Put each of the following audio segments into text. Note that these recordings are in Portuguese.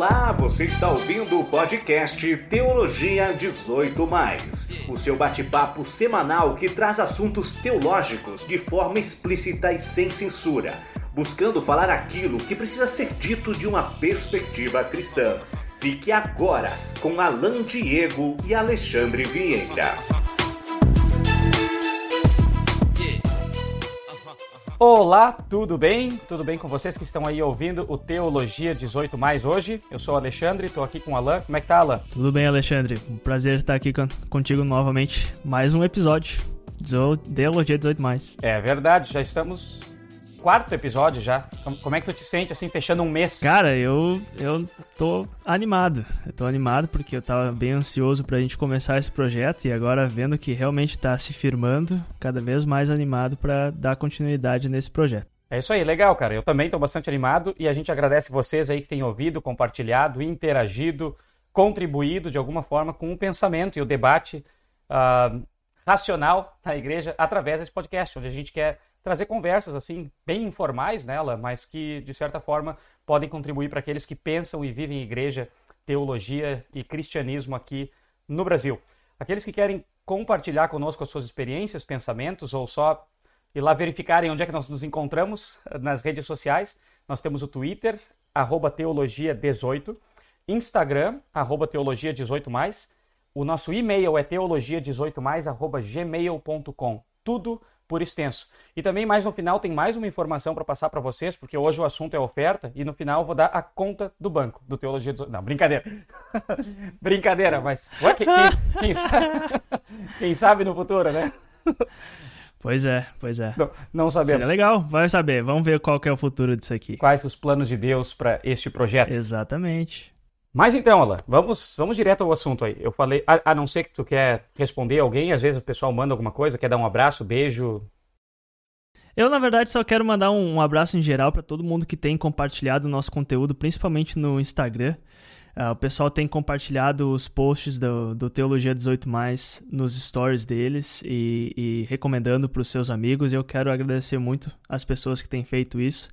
Olá, você está ouvindo o podcast Teologia 18, o seu bate-papo semanal que traz assuntos teológicos de forma explícita e sem censura, buscando falar aquilo que precisa ser dito de uma perspectiva cristã. Fique agora com Alan Diego e Alexandre Vieira. Olá, tudo bem? Tudo bem com vocês que estão aí ouvindo o Teologia 18 Mais hoje? Eu sou o Alexandre, estou aqui com o Alan. Como é que tá, Alan? Tudo bem, Alexandre. Um prazer estar aqui contigo novamente. Mais um episódio Teologia 18 Mais. É verdade, já estamos quarto episódio já. Como é que tu te sente, assim, fechando um mês? Cara, eu, eu tô animado. Eu tô animado porque eu tava bem ansioso pra gente começar esse projeto e agora vendo que realmente tá se firmando, cada vez mais animado para dar continuidade nesse projeto. É isso aí, legal, cara. Eu também tô bastante animado e a gente agradece vocês aí que têm ouvido, compartilhado, interagido, contribuído de alguma forma com o pensamento e o debate uh, racional na igreja através desse podcast, onde a gente quer trazer conversas assim bem informais nela, mas que de certa forma podem contribuir para aqueles que pensam e vivem igreja, teologia e cristianismo aqui no Brasil. Aqueles que querem compartilhar conosco as suas experiências, pensamentos ou só ir lá verificarem onde é que nós nos encontramos nas redes sociais, nós temos o Twitter, teologia18, Instagram, teologia18+, o nosso e-mail é teologia18+, gmail.com. Tudo por extenso. E também mais no final tem mais uma informação para passar para vocês, porque hoje o assunto é oferta e no final eu vou dar a conta do banco, do Teologia 18. Não, brincadeira. brincadeira, mas ué, quem, quem, quem, sabe, quem sabe no futuro, né? Pois é, pois é. Não, não sabemos. Seria legal, vai saber. Vamos ver qual é o futuro disso aqui. Quais os planos de Deus para este projeto? Exatamente. Mas então, Alan, vamos, vamos direto ao assunto aí. Eu falei, a, a, não ser que tu quer responder alguém, às vezes o pessoal manda alguma coisa, quer dar um abraço, beijo. Eu, na verdade, só quero mandar um, um abraço em geral para todo mundo que tem compartilhado o nosso conteúdo, principalmente no Instagram. Uh, o pessoal tem compartilhado os posts do, do Teologia 18 Mais nos stories deles e, e recomendando para os seus amigos. Eu quero agradecer muito as pessoas que têm feito isso,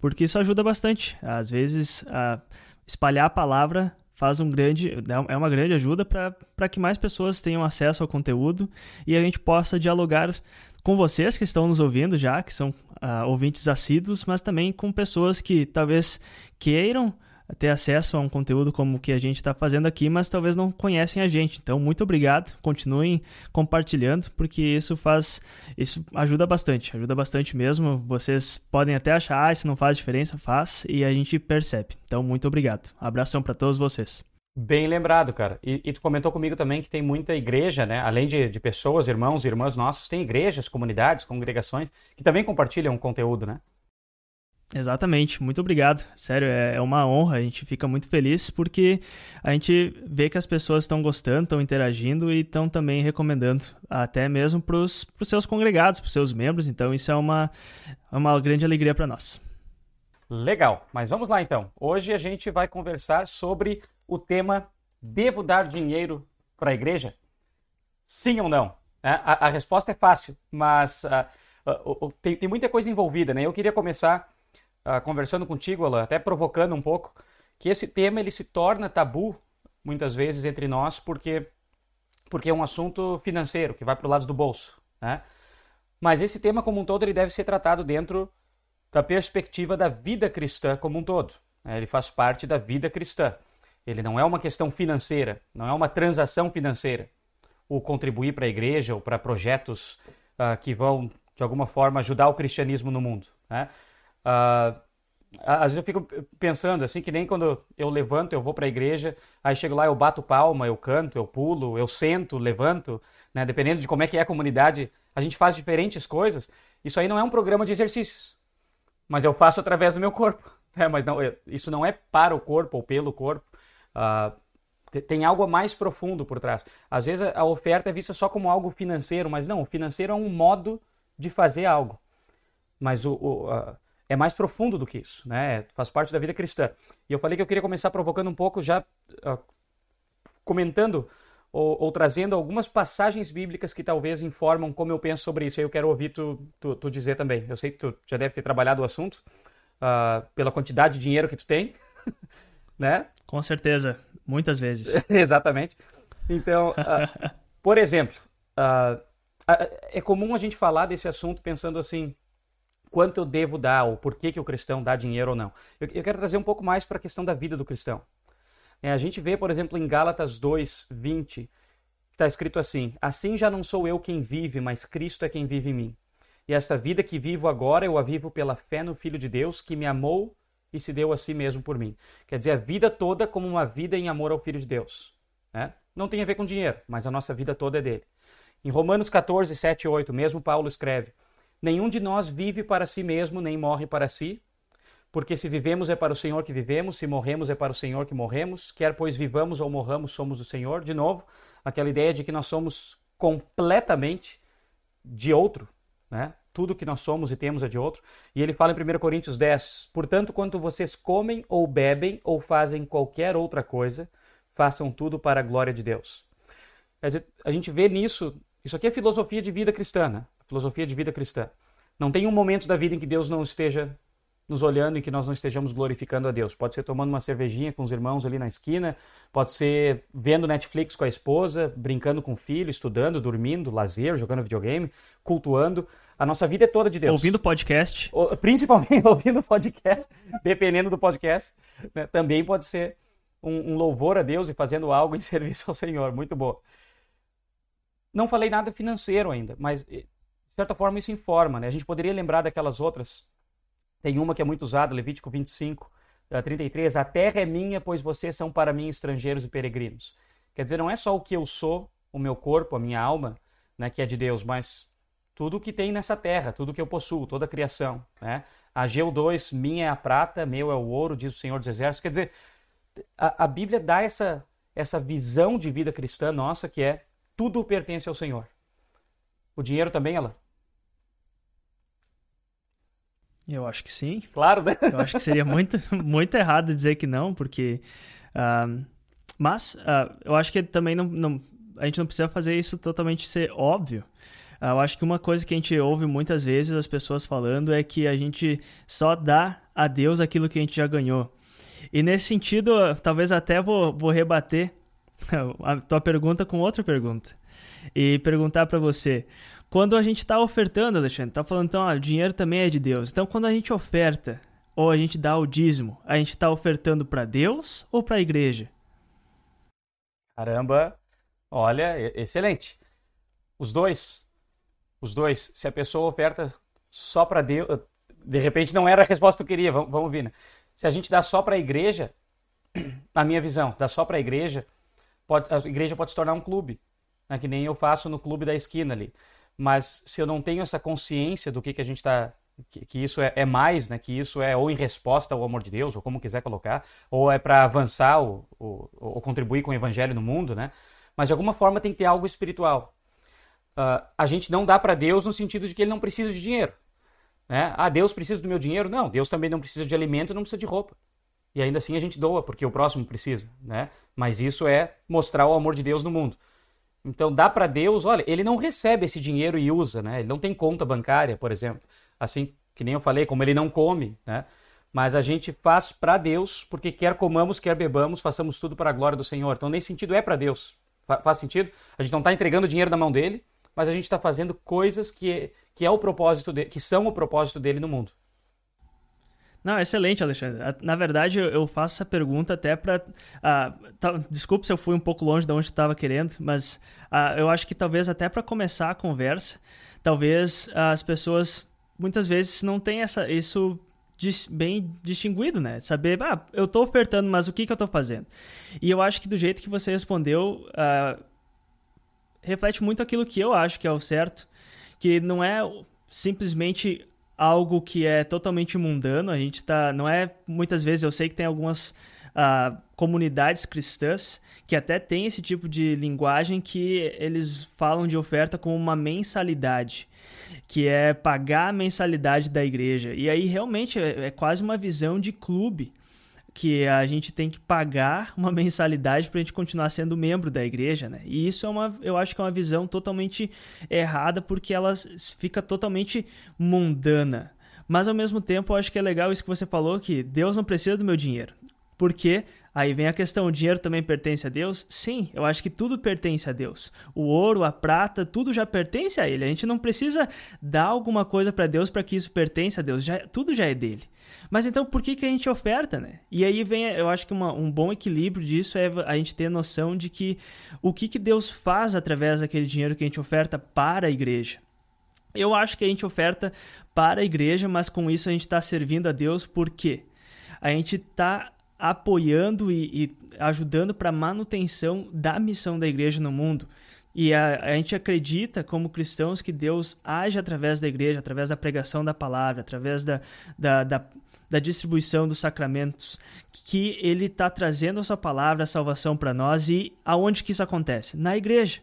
porque isso ajuda bastante. Às vezes. Uh, espalhar a palavra faz um grande é uma grande ajuda para que mais pessoas tenham acesso ao conteúdo e a gente possa dialogar com vocês que estão nos ouvindo já, que são uh, ouvintes assíduos, mas também com pessoas que talvez queiram ter acesso a um conteúdo como o que a gente está fazendo aqui, mas talvez não conhecem a gente. Então, muito obrigado. Continuem compartilhando, porque isso faz, isso ajuda bastante, ajuda bastante mesmo. Vocês podem até achar, ah, isso não faz diferença, faz, e a gente percebe. Então, muito obrigado. Abração para todos vocês. Bem lembrado, cara. E, e, tu comentou comigo também que tem muita igreja, né? Além de, de pessoas, irmãos e irmãs nossos, tem igrejas, comunidades, congregações que também compartilham conteúdo, né? Exatamente, muito obrigado. Sério, é, é uma honra, a gente fica muito feliz porque a gente vê que as pessoas estão gostando, estão interagindo e estão também recomendando, até mesmo para os seus congregados, para os seus membros. Então, isso é uma, é uma grande alegria para nós. Legal, mas vamos lá então. Hoje a gente vai conversar sobre o tema: devo dar dinheiro para a igreja? Sim ou não? É, a, a, resposta é fácil, mas uh, tem, tem muita coisa envolvida, né? Eu queria começar uh, conversando contigo, Alan, até provocando um pouco, que esse tema ele se torna tabu muitas vezes entre nós porque porque é um assunto financeiro que vai para o lado do bolso, né? Mas esse tema como um todo ele deve ser tratado dentro da perspectiva da vida cristã como um todo. Né? Ele faz parte da vida cristã. Ele não é uma questão financeira, não é uma transação financeira. O contribuir para a igreja ou para projetos uh, que vão de alguma forma ajudar o cristianismo no mundo. Né? Uh, às vezes eu fico pensando assim, que nem quando eu levanto, eu vou para a igreja, aí chego lá, eu bato palma, eu canto, eu pulo, eu sento, levanto, né? Dependendo de como é que é a comunidade, a gente faz diferentes coisas. Isso aí não é um programa de exercícios, mas eu faço através do meu corpo. Né? Mas não, isso não é para o corpo ou pelo corpo. Uh, tem algo mais profundo por trás. Às vezes a oferta é vista só como algo financeiro, mas não, o financeiro é um modo de fazer algo. Mas o, o é mais profundo do que isso, né? Faz parte da vida cristã. E eu falei que eu queria começar provocando um pouco, já uh, comentando ou, ou, trazendo algumas passagens bíblicas que talvez informam como eu penso sobre isso. Aí eu quero ouvir tu, tu, tu dizer também. Eu sei que tu já deve ter trabalhado o assunto uh, pela quantidade de dinheiro que tu tem, né? Com certeza, muitas vezes. Exatamente. Então, uh, por exemplo, é comum a gente falar desse assunto pensando assim, quanto eu devo dar, ou por que, que o cristão dá dinheiro ou não. Eu, eu quero trazer um pouco mais para a questão da vida do cristão. É, a gente vê, por exemplo, em Gálatas 2, 20, está escrito assim: Assim já não sou eu quem vive, mas Cristo é quem vive em mim. E essa vida que vivo agora eu a vivo pela fé no Filho de Deus que me amou e se deu a si mesmo por mim. Quer dizer, a vida toda como uma vida em amor ao Filho de Deus. Né? Não tem a ver com dinheiro, mas a nossa vida toda é dele. Em Romanos 14, 7 e 8, mesmo Paulo escreve: Nenhum de nós vive para si mesmo, nem morre para si, porque se vivemos é para o Senhor que vivemos, se morremos é para o Senhor que morremos, quer pois vivamos ou morramos, somos do Senhor. De novo, aquela ideia de que nós somos completamente de outro, né? Tudo que nós somos e temos é de outro. E ele fala em 1 Coríntios 10: Portanto, quanto vocês comem ou bebem ou fazem qualquer outra coisa, façam tudo para a glória de Deus. A gente vê nisso, isso aqui é filosofia de vida cristã, né? Filosofia de vida cristã. Não tem um momento da vida em que Deus não esteja nos olhando e que nós não estejamos glorificando a Deus. Pode ser tomando uma cervejinha com os irmãos ali na esquina, pode ser vendo Netflix com a esposa, brincando com o filho, estudando, dormindo, lazer, jogando videogame, cultuando. A nossa vida é toda de Deus. Ouvindo podcast. Principalmente ouvindo podcast, dependendo do podcast. Né? Também pode ser um, um, louvor a Deus e fazendo algo em serviço ao Senhor. Muito bom. Não falei nada financeiro ainda, mas eh, certa forma isso informa. Né? A gente poderia lembrar daquelas outras tem uma que é muito usada, Levítico 25, 33. A terra é minha, pois vocês são para mim estrangeiros e peregrinos. Quer dizer, não é só o que eu sou, o meu corpo, a minha alma, né, que é de Deus, mas tudo que tem nessa terra, tudo que eu possuo, toda a criação. Né? Ageu 2, minha é a prata, meu é o ouro, diz o Senhor dos Exércitos. Quer dizer, a, a Bíblia dá essa, essa visão de vida cristã nossa que é tudo pertence ao Senhor. O dinheiro também, ela Eu acho que sim. Claro, né? Eu acho que seria muito, muito errado dizer que não, porque. Uh, mas uh, eu acho que também não, não, a gente não precisa fazer isso totalmente ser óbvio. Uh, eu acho que uma coisa que a gente ouve muitas vezes as pessoas falando é que a gente só dá a Deus aquilo que a gente já ganhou. E nesse sentido, talvez até vou, vou rebater a tua pergunta com outra pergunta. E perguntar para você: quando a gente está ofertando, Alexandre, tá falando então, ah, o dinheiro também é de Deus. Então, quando a gente oferta ou a gente dá o dízimo, a gente está ofertando para Deus ou para a igreja? Caramba, olha, excelente. Os dois, os dois. Se a pessoa oferta só para Deus, de repente não era a resposta que eu queria. Vamos, vamos ver, né? Se a gente dá só para a igreja, na minha visão, dá só para a igreja, pode, a igreja pode se tornar um clube, né? que nem eu faço no clube da esquina ali mas se eu não tenho essa consciência do que, que a gente está que, que, isso é, é, mais, né? Que isso é ou em resposta ao amor de Deus, ou como quiser colocar, ou é para avançar ou, ou, ou, contribuir com o evangelho no mundo, né? Mas de alguma forma tem que ter algo espiritual. Uh, a gente não dá para Deus no sentido de que ele não precisa de dinheiro. Né? Ah, Deus precisa do meu dinheiro? Não, Deus também não precisa de alimento, não precisa de roupa. E ainda assim a gente doa porque o próximo precisa, né? Mas isso é mostrar o amor de Deus no mundo. Então dá para Deus, olha, ele não recebe esse dinheiro e usa, né? Ele não tem conta bancária, por exemplo. Assim que nem eu falei, como ele não come, né? Mas a gente faz para Deus, porque quer comamos, quer bebamos, façamos tudo para a glória do Senhor. Então nesse sentido é para Deus. faz sentido? A gente não está entregando dinheiro na mão dele, mas a gente está fazendo coisas que, que é o propósito dele, que são o propósito dele no mundo. Não, excelente, Alexandre. Na verdade, eu faço essa pergunta até para. Uh, tá, desculpe se eu fui um pouco longe de onde estava querendo, mas uh, eu acho que talvez até para começar a conversa, talvez uh, as pessoas muitas vezes não têm essa, isso dis, bem distinguido, né? Saber, ah, eu estou ofertando, mas o que, que eu estou fazendo? E eu acho que do jeito que você respondeu, reflete muito aquilo que eu acho que é o certo, que não é simplesmente algo que é totalmente mundano. A gente tá. Não é. Muitas vezes eu sei que tem algumas uh, comunidades cristãs que até tem esse tipo de linguagem que eles falam de oferta como uma mensalidade. Que é pagar a mensalidade da igreja. E aí realmente é, é quase uma visão de clube que a gente tem que pagar uma mensalidade para a gente continuar sendo membro da igreja, né? E isso é uma, eu acho que é uma visão totalmente errada porque ela fica totalmente mundana. Mas ao mesmo tempo, eu acho que é legal isso que você falou que Deus não precisa do meu dinheiro, porque Aí vem a questão: o dinheiro também pertence a Deus? Sim, eu acho que tudo pertence a Deus. O ouro, a prata, tudo já pertence a Ele. A gente não precisa dar alguma coisa para Deus para que isso pertence a Deus. Já, tudo já é dele. Mas então por que, que a gente oferta, né? E aí vem, eu acho que uma, um bom equilíbrio disso é a gente ter noção de que o que, que Deus faz através daquele dinheiro que a gente oferta para a igreja. Eu acho que a gente oferta para a igreja, mas com isso a gente está servindo a Deus porque a gente está apoiando e, e ajudando para a manutenção da missão da igreja no mundo. E a, a, gente acredita, como cristãos, que Deus age através da igreja, através da pregação da palavra, através da, da, da, da distribuição dos sacramentos, que Ele está trazendo a sua palavra, a salvação para nós. E aonde que isso acontece? Na igreja.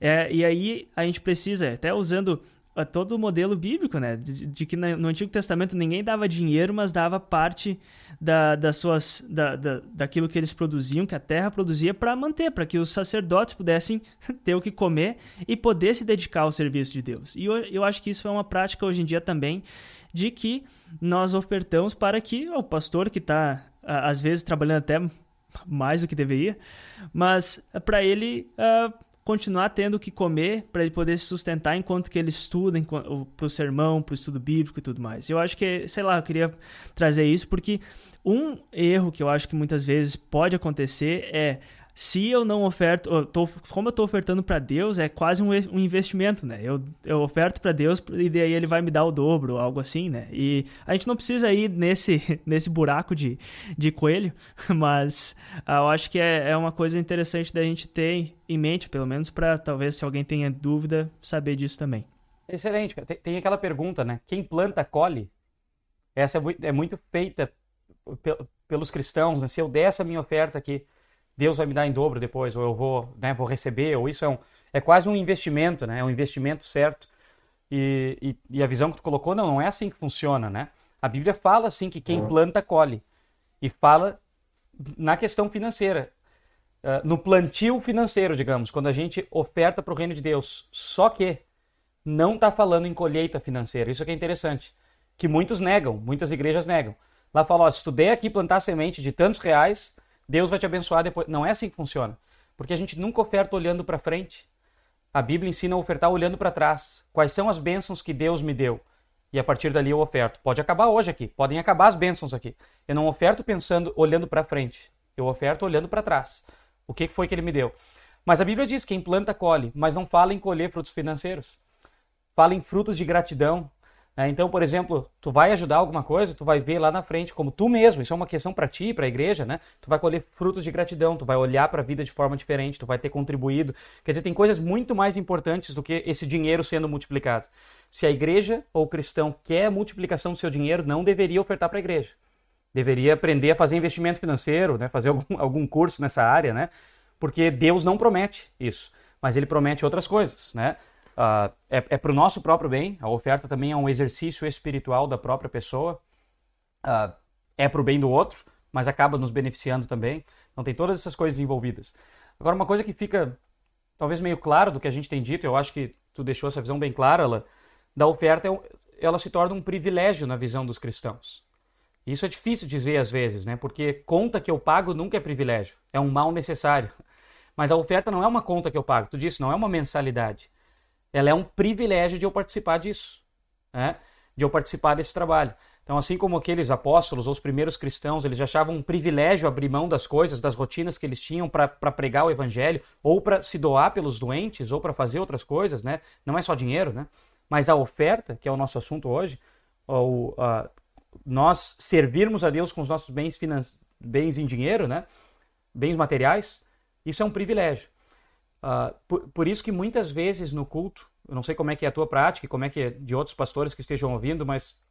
É, e aí a gente precisa, até usando todo o modelo bíblico, né? De, de, que no Antigo Testamento ninguém dava dinheiro, mas dava parte da, das suas, da, da, daquilo que eles produziam, que a terra produzia, para manter, para que os sacerdotes pudessem ter o que comer e poder se dedicar ao serviço de Deus. E eu, eu acho que isso é uma prática hoje em dia também, de que nós ofertamos para que o pastor que está, às vezes, trabalhando até mais do que deveria, mas para ele uh, continuar tendo que comer para ele poder se sustentar enquanto que ele estuda para o sermão, para o estudo bíblico e tudo mais. Eu acho que, sei lá, eu queria trazer isso porque um erro que eu acho que muitas vezes pode acontecer é se eu não oferto, eu tô, como eu estou ofertando para Deus, é quase um, um, investimento, né? Eu, eu oferto para Deus e daí ele vai me dar o dobro, algo assim, né? E a gente não precisa ir nesse, nesse buraco de, de coelho, mas uh, eu acho que é, é uma coisa interessante da gente ter em mente, pelo menos para talvez se alguém tenha dúvida, saber disso também. Excelente. Tem, tem aquela pergunta, né? Quem planta, colhe. Essa é muito, é muito feita pelos cristãos, né? Se eu der essa minha oferta aqui Deus vai me dar em dobro depois, ou eu vou, né, vou receber, ou isso é, um, é quase um investimento, né? É um investimento certo. E, e, e, a visão que tu colocou, não, não é assim que funciona, né? A Bíblia fala assim que quem planta, colhe. E fala na questão financeira. Uh, no plantio financeiro, digamos, quando a gente oferta para o reino de Deus. Só que não está falando em colheita financeira. Isso que é interessante. Que muitos negam, muitas igrejas negam. Lá fala, ó, se tu der aqui plantar semente de tantos reais, Deus vai te abençoar depois. Não é assim que funciona. Porque a gente nunca oferta olhando para frente. A Bíblia ensina a ofertar olhando para trás. Quais são as bênçãos que Deus me deu? E a partir dali eu oferto. Pode acabar hoje aqui. Podem acabar as bênçãos aqui. Eu não oferto pensando, olhando para frente. Eu oferto olhando para trás. O que foi que ele me deu? Mas a Bíblia diz: quem planta, colhe. Mas não fala em colher frutos financeiros. Fala em frutos de gratidão, então, por exemplo, tu vai ajudar alguma coisa, tu vai ver lá na frente como tu mesmo, isso é uma questão para ti, para a igreja, né? Tu vai colher frutos de gratidão, tu vai olhar para a vida de forma diferente, tu vai ter contribuído. Quer dizer, tem coisas muito mais importantes do que esse dinheiro sendo multiplicado. Se a igreja ou o cristão quer multiplicação do seu dinheiro, não deveria ofertar para a igreja. Deveria aprender a fazer investimento financeiro, né? Fazer algum, algum curso nessa área, né? Porque Deus não promete isso, mas ele promete outras coisas, né? Uh, é é para o nosso próprio bem, a oferta também é um exercício espiritual da própria pessoa, uh, é para o bem do outro, mas acaba nos beneficiando também. Então tem todas essas coisas envolvidas. Agora, uma coisa que fica talvez meio claro do que a gente tem dito, eu acho que tu deixou essa visão bem clara, ela, da oferta, é ela se torna um privilégio na visão dos cristãos. Isso é difícil dizer às vezes, né? Porque conta que eu pago nunca é privilégio, é um mal necessário. Mas a oferta não é uma conta que eu pago, tu disse, não é uma mensalidade ela é um privilégio de eu participar disso, né? de eu participar desse trabalho. Então, assim como aqueles apóstolos ou os primeiros cristãos, eles achavam um privilégio abrir mão das coisas, das rotinas que eles tinham para pregar o evangelho, ou para se doar pelos doentes, ou para fazer outras coisas, né? Não é só dinheiro, né? Mas a oferta, que é o nosso assunto hoje, ou, uh, nós servirmos a Deus com os nossos bens, bens em dinheiro, né? Bens materiais, isso é um privilégio. Uh, por, por, isso que muitas vezes no culto, eu não sei como é que é a tua prática, como é que é de outros pastores que estejam ouvindo, mas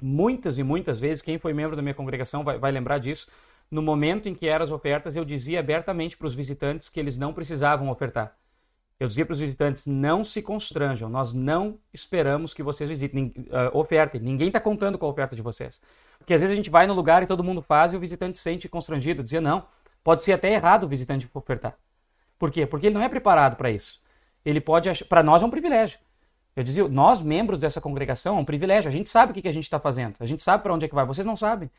muitas e muitas vezes, quem foi membro da minha congregação vai, vai lembrar disso, no momento em que eram as ofertas, eu dizia abertamente para os visitantes que eles não precisavam ofertar. Eu dizia para os visitantes, não se constranjam, nós não esperamos que vocês visitem, uh, ofertem, ninguém está contando com a oferta de vocês. Porque às vezes a gente vai no lugar e todo mundo faz e o visitante se sente constrangido, dizia não, pode ser até errado o visitante ofertar. Por quê? Porque ele não é preparado para isso. Ele pode para nós é um privilégio. Eu dizia, nós membros dessa congregação é um privilégio. A gente sabe o que, que a gente está fazendo. A gente sabe para onde é que vai. Vocês não sabem.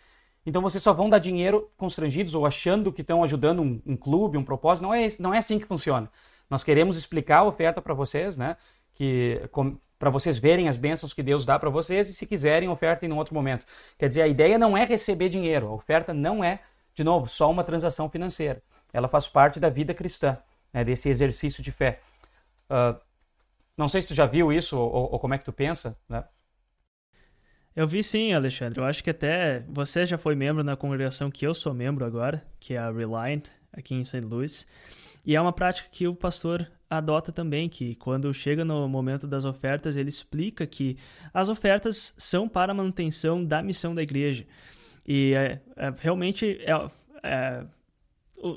então vocês só vão dar dinheiro constrangidos ou achando que estão ajudando um, um clube, um propósito. Não é, não é assim que funciona. Nós queremos explicar a oferta para vocês, né? Que para vocês verem as bênçãos que Deus dá para vocês e se quiserem ofertem em outro momento. Quer dizer, a ideia não é receber dinheiro. A oferta não é, de novo, só uma transação financeira. Ela faz parte da vida cristã, né? Desse exercício de fé. Uh, não sei se tu já viu isso ou, ou como é que tu pensa, né? Eu vi sim, Alexandre. Eu acho que até você já foi membro na congregação que eu sou membro agora, que é a Reliant, aqui em St. Louis. E é uma prática que o pastor adota também, que quando chega no momento das ofertas, ele explica que as ofertas são para a manutenção da missão da igreja. E é, é, realmente é, é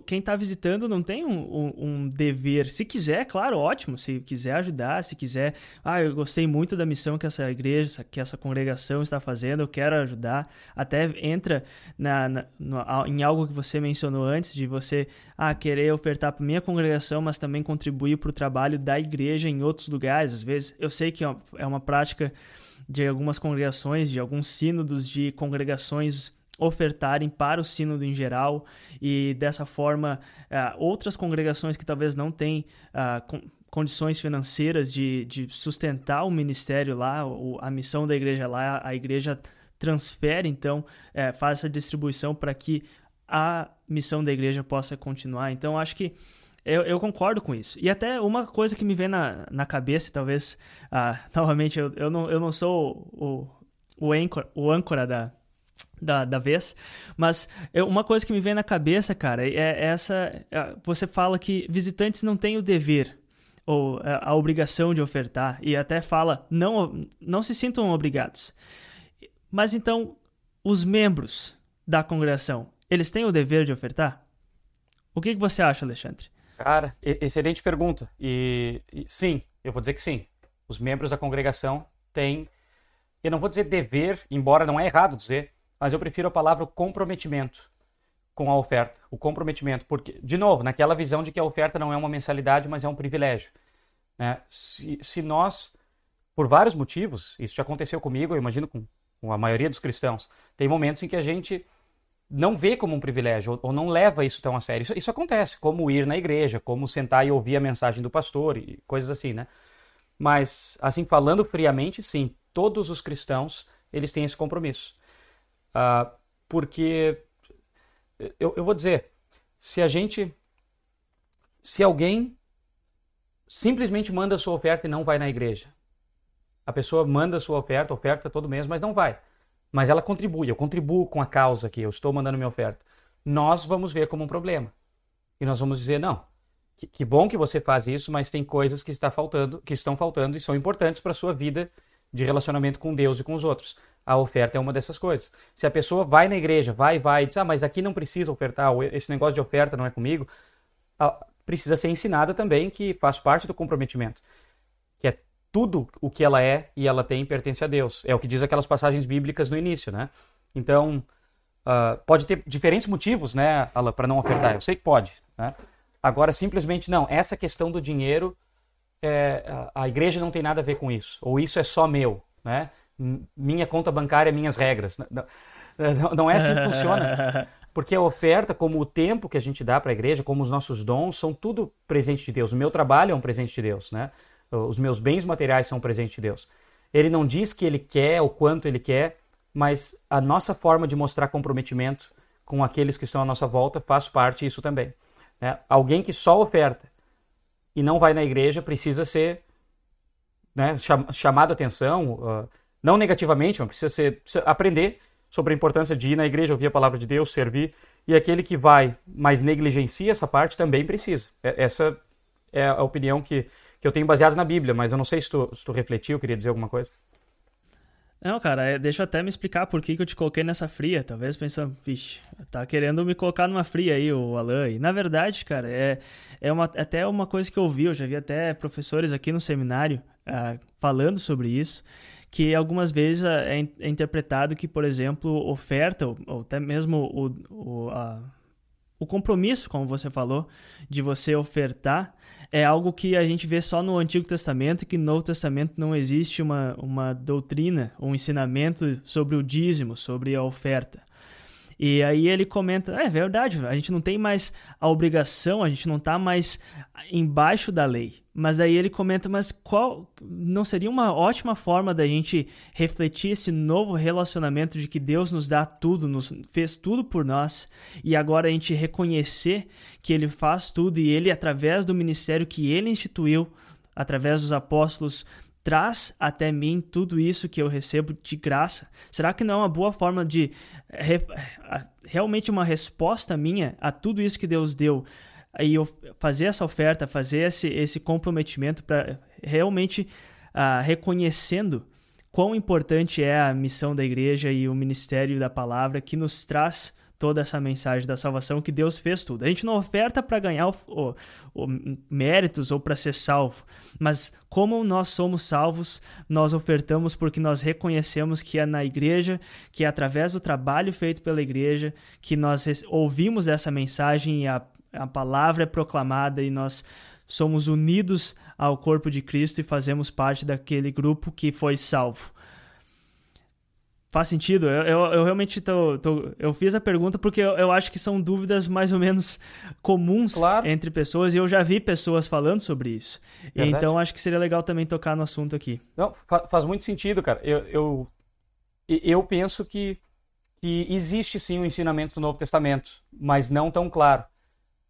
quem está visitando não tem um, um, um, dever. Se quiser, claro, ótimo. Se quiser ajudar, se quiser, ah, eu gostei muito da missão que essa igreja, que essa congregação está fazendo, eu quero ajudar. Até entra na, na no, em algo que você mencionou antes, de você ah, querer ofertar para minha congregação, mas também contribuir para o trabalho da igreja em outros lugares. Às vezes, eu sei que é uma é prática de algumas congregações, de alguns sínodos de congregações ofertarem para o sínodo em geral e dessa forma uh, outras congregações que talvez não têm uh, condições financeiras de, de sustentar o ministério lá, a missão da igreja lá, a igreja transfere então, uh, faz essa distribuição para que a missão da igreja possa continuar. Então acho que eu, eu, concordo com isso. E até uma coisa que me vem na, na cabeça, talvez, uh, novamente, eu, eu, não, eu não sou o, o, âncora, o âncora da, da, da vez. Mas uma coisa que me vem na cabeça, cara, é essa. É, você fala que visitantes não têm o dever ou é, a obrigação de ofertar e até fala não não se sintam obrigados. Mas então os membros da congregação, eles têm o dever de ofertar? O que, que você acha, Alexandre? Cara, excelente pergunta. E, e sim, eu vou dizer que sim. Os membros da congregação têm, eu não vou dizer dever, embora não é errado dizer, mas eu prefiro a palavra comprometimento com a oferta. O comprometimento, porque, de novo, naquela visão de que a oferta não é uma mensalidade, mas é um privilégio. Né? Se, se nós, por vários motivos, isso já aconteceu comigo, eu imagino com, com a maioria dos cristãos, tem momentos em que a gente não vê como um privilégio ou, ou não leva isso tão a sério. Isso, isso, acontece, como ir na igreja, como sentar e ouvir a mensagem do pastor e coisas assim, né? Mas, assim, falando friamente, sim, todos os cristãos, eles têm esse compromisso. Uh, porque, eu, eu vou dizer, se a gente. Se alguém simplesmente manda sua oferta e não vai na igreja, a pessoa manda sua oferta, oferta todo mês, mas não vai. Mas ela contribui, eu contribuo com a causa que eu estou mandando minha oferta. Nós vamos ver como um problema. E nós vamos dizer, não, que, que bom que você faz isso, mas tem coisas que, está faltando, que estão faltando e são importantes para a sua vida de relacionamento com Deus e com os outros a oferta é uma dessas coisas. Se a pessoa vai na igreja, vai, vai, e diz, ah, mas aqui não precisa ofertar, esse negócio de oferta não é comigo, precisa ser ensinada também que faz parte do comprometimento. Que é tudo o que ela é e ela tem pertence a Deus. É o que diz aquelas passagens bíblicas no início, né? Então, uh, pode ter diferentes motivos, né, para não ofertar. Eu sei que pode, né? Agora, simplesmente não. Essa questão do dinheiro, é, a igreja não tem nada a ver com isso. Ou isso é só meu, né? minha conta bancária, minhas regras. Não, não é assim que funciona. Porque a oferta, como o tempo que a gente dá para a igreja, como os nossos dons, são tudo presente de Deus. O meu trabalho é um presente de Deus, né? Os meus bens materiais são um presente de Deus. Ele não diz que ele quer o quanto ele quer, mas a nossa forma de mostrar comprometimento com aqueles que estão à nossa volta faz parte disso também. Né? Alguém que só oferta e não vai na igreja precisa ser né, chamado a atenção, uh, não negativamente, mas precisa, ser, precisa aprender sobre a importância de ir na igreja, ouvir a palavra de Deus, servir. E aquele que vai, mas negligencia essa parte, também precisa. É, essa é a opinião que, que eu tenho baseada na Bíblia, mas eu não sei se tu, se tu refletiu, queria dizer alguma coisa. Não, cara, é, deixa eu até me explicar por que, que eu te coloquei nessa fria. Talvez pensando, vixe, tá querendo me colocar numa fria aí, o Alan. E na verdade, cara, é, é uma, até uma coisa que eu vi, eu já vi até professores aqui no seminário uh, falando sobre isso que algumas vezes é, é interpretado que, por exemplo, oferta, ou, ou até mesmo o, o, a, o compromisso, como você falou, de você ofertar, é algo que a gente vê só no Antigo Testamento que no Novo Testamento não existe uma, uma doutrina, um ensinamento sobre o dízimo, sobre a oferta. E aí ele comenta, é verdade, a gente não tem mais a obrigação, a gente não está mais embaixo da lei. Mas daí ele comenta, mas qual não seria uma ótima forma da gente refletir esse novo relacionamento de que Deus nos dá tudo, nos fez tudo por nós e agora a gente reconhecer que ele faz tudo e ele através do ministério que ele instituiu, através dos apóstolos, traz até mim tudo isso que eu recebo de graça? Será que não é uma boa forma de re, realmente uma resposta minha a tudo isso que Deus deu? E eu fazer essa oferta, fazer esse, esse comprometimento para realmente uh, reconhecendo quão importante é a missão da igreja e o ministério da palavra que nos traz toda essa mensagem da salvação que Deus fez tudo. A gente não oferta para ganhar o, o, o, méritos ou para ser salvo, mas como nós somos salvos, nós ofertamos porque nós reconhecemos que é na igreja, que é através do trabalho feito pela igreja, que nós ouvimos essa mensagem e a, a palavra é proclamada e nós somos unidos ao corpo de Cristo e fazemos parte daquele grupo que foi salvo. Faz sentido. Eu, eu, eu realmente tô, tô, Eu fiz a pergunta porque eu, eu, acho que são dúvidas mais ou menos comuns claro. entre pessoas e eu já vi pessoas falando sobre isso. Então acho que seria legal também tocar no assunto aqui. Não, faz muito sentido, cara. Eu, eu, eu penso que, que existe sim o um ensinamento do Novo Testamento, mas não tão claro.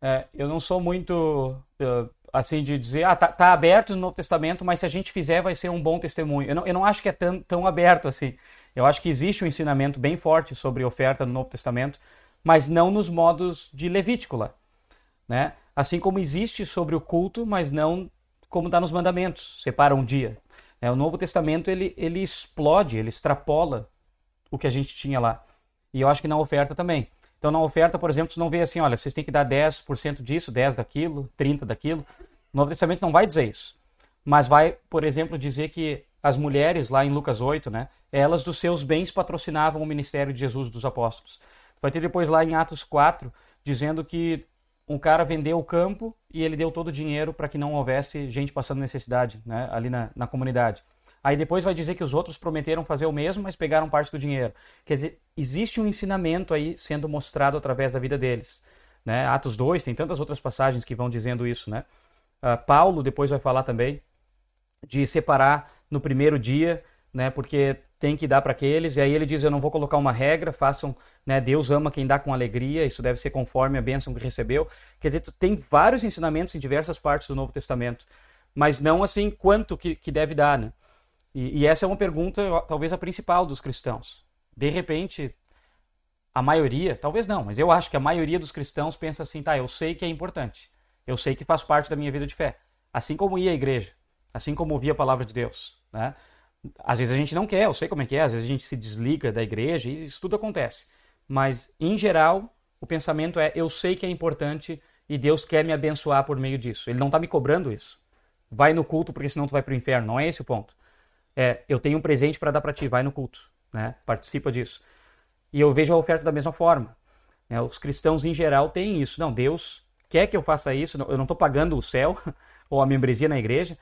É, eu não sou muito uh, assim de dizer, ah, tá, tá, aberto no Novo Testamento, mas se a gente fizer vai ser um bom testemunho. Eu não, eu não acho que é tão, tão aberto assim. Eu acho que existe um ensinamento bem forte sobre oferta no Novo Testamento, mas não nos modos de Levítico lá. Né? Assim como existe sobre o culto, mas não como está nos mandamentos, separa um dia. É, o Novo Testamento ele, ele explode, ele extrapola o que a gente tinha lá. E eu acho que na oferta também. Então, na oferta, por exemplo, você não vê assim, olha, vocês têm que dar 10% disso, 10% daquilo, 30% daquilo. O Novo Testamento não vai dizer isso. Mas vai, por exemplo, dizer que as mulheres, lá em Lucas 8, né, elas dos seus bens patrocinavam o ministério de Jesus dos apóstolos. Vai ter depois lá em Atos 4, dizendo que um cara vendeu o campo e ele deu todo o dinheiro para que não houvesse gente passando necessidade né, ali na, na comunidade. Aí depois vai dizer que os outros prometeram fazer o mesmo, mas pegaram parte do dinheiro. Quer dizer, existe um ensinamento aí sendo mostrado através da vida deles. Né? Atos 2, tem tantas outras passagens que vão dizendo isso. Né? Uh, Paulo depois vai falar também de separar no primeiro dia, né? Porque tem que dar para aqueles. E aí ele diz: Eu não vou colocar uma regra, façam. Né, Deus ama quem dá com alegria, isso deve ser conforme a bênção que recebeu. Quer dizer, tem vários ensinamentos em diversas partes do Novo Testamento, mas não assim quanto que, que deve dar. Né? E, e essa é uma pergunta, talvez a principal dos cristãos. De repente, a maioria, talvez não, mas eu acho que a maioria dos cristãos pensa assim: tá, eu sei que é importante, eu sei que faz parte da minha vida de fé, assim como ir à igreja assim como ouvir a palavra de Deus. Né? Às vezes a gente não quer, eu sei como é que é, às vezes a gente se desliga da igreja e isso tudo acontece. Mas, em geral, o pensamento é: eu sei que é importante e Deus quer me abençoar por meio disso. Ele não está me cobrando isso. Vai no culto porque senão tu vai para o inferno. Não é esse o ponto. É, eu tenho um presente para dar para ti, vai no culto, né? participa disso. E eu vejo a oferta da mesma forma. Né? Os cristãos em geral têm isso. Não, Deus quer que eu faça isso, eu não estou pagando o céu ou a membresia na igreja,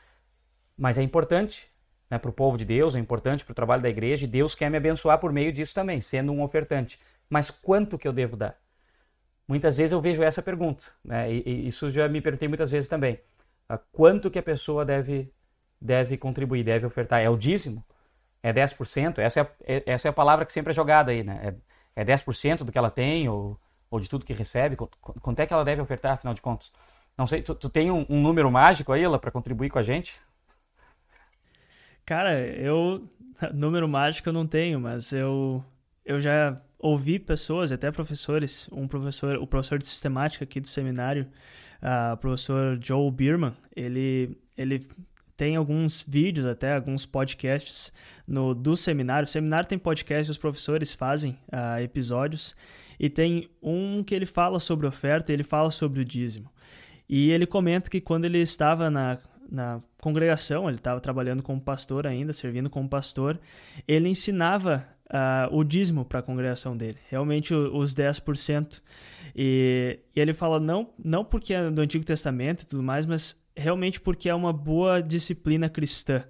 mas é importante né, para o povo de Deus, é importante para o trabalho da igreja, e Deus quer me abençoar por meio disso também, sendo um ofertante. Mas quanto que eu devo dar? Muitas vezes eu vejo essa pergunta, né, e, e isso já me perguntei muitas vezes também. Uh, quanto que a pessoa deve, deve contribuir, deve ofertar? É o dízimo? É 10%? Essa é, é, essa é a palavra que sempre é jogada aí, né? É, é 10% do que ela tem ou, ou de tudo que recebe? Quanto é que ela deve ofertar, afinal de contas? Não sei, tu, tu tem um, um número mágico aí, para contribuir com a gente? Cara, eu. Número mágico eu não tenho, mas eu, eu já ouvi pessoas, até professores, um professor, o professor de sistemática aqui do seminário, uh, o professor Joe Bierman, ele, ele tem alguns vídeos, até alguns podcasts no, do seminário. O seminário tem podcast, os professores fazem uh, episódios, e tem um que ele fala sobre oferta, ele fala sobre o dízimo. E ele comenta que quando ele estava na, na congregação, ele estava trabalhando como pastor ainda, servindo como pastor, ele ensinava uh, o dízimo para a congregação dele, realmente os 10%. E, e ele fala não, não porque é do Antigo Testamento e tudo mais, mas realmente porque é uma boa disciplina cristã.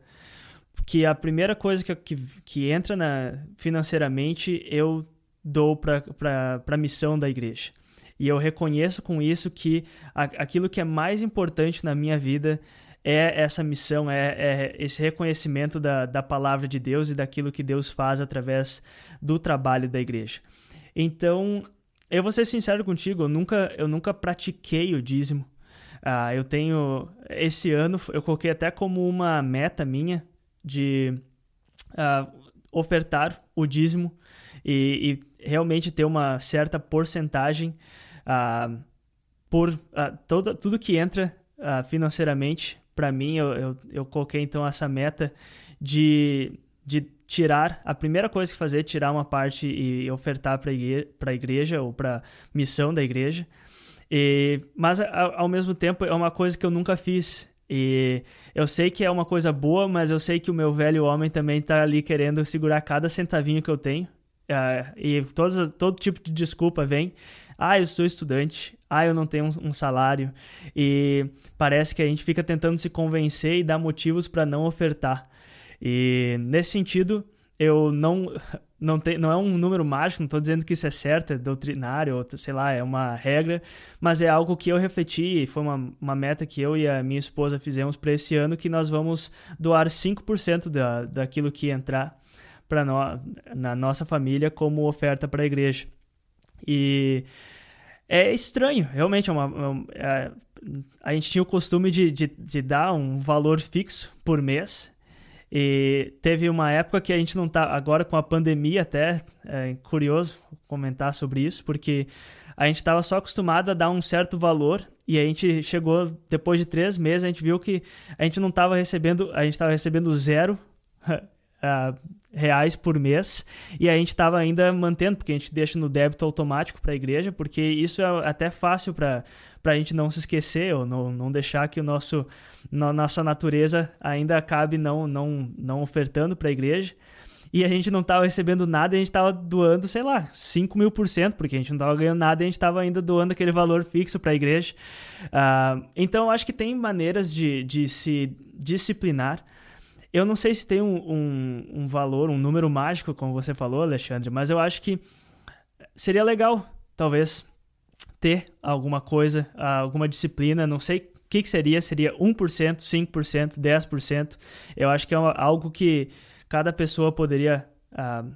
Que a primeira coisa que, que, que entra na, financeiramente, eu dou para a missão da igreja. E eu reconheço com isso que a, aquilo que é mais importante na minha vida é essa missão, é, é, esse reconhecimento da, da palavra de Deus e daquilo que Deus faz através do trabalho da igreja. Então, eu vou ser sincero contigo, eu nunca, eu nunca pratiquei o dízimo. Ah, eu tenho. Esse ano eu coloquei até como uma meta minha de ah, ofertar o dízimo e, e, realmente ter uma certa porcentagem ah, por ah, todo, tudo que entra financeiramente. Para mim, eu, eu, eu coloquei então essa meta de, de tirar, a primeira coisa que fazer é tirar uma parte e ofertar para a igreja ou para missão da igreja. E, mas ao mesmo tempo é uma coisa que eu nunca fiz. E eu sei que é uma coisa boa, mas eu sei que o meu velho homem também está ali querendo segurar cada centavinho que eu tenho. Uh, e todo tipo de desculpa vem. Ah, eu sou estudante. Ah, eu não tenho um, um salário. E parece que a gente fica tentando se convencer e dar motivos para não ofertar. E nesse sentido, eu não não tem não é um número mágico, não estou dizendo que isso é certo, é doutrinário, ou sei lá, é uma regra, mas é algo que eu refleti, foi uma, uma meta que eu e a minha esposa fizemos para esse ano, que nós vamos doar 5% da, daquilo que entrar para no, na nossa família como oferta para a igreja. E é estranho, realmente é uma, é, a gente tinha o costume de, de, de dar um valor fixo por mês e teve uma época que a gente não tá. Agora com a pandemia, até é curioso comentar sobre isso, porque a gente estava só acostumado a dar um certo valor e a gente chegou, depois de três meses, a gente viu que a gente não estava recebendo, a gente estava recebendo zero uh, reais por mês e a gente estava ainda mantendo, porque a gente deixa no débito automático para a igreja, porque isso é até fácil para a gente não se esquecer ou não, não deixar que o nosso no, nossa natureza ainda acabe não, não, não ofertando para a igreja. E a gente não estava recebendo nada a gente estava doando, sei lá, 5 mil por cento, porque a gente não estava ganhando nada e a gente estava ainda doando aquele valor fixo para a igreja. Uh, então, eu acho que tem maneiras de, de se disciplinar eu não sei se tem um, um, um, valor, um número mágico, como você falou, Alexandre, mas eu acho que seria legal, talvez, ter alguma coisa, alguma disciplina, não sei o que, que seria, seria 1%, 5%, 10%. Eu acho que é algo que cada pessoa poderia uh,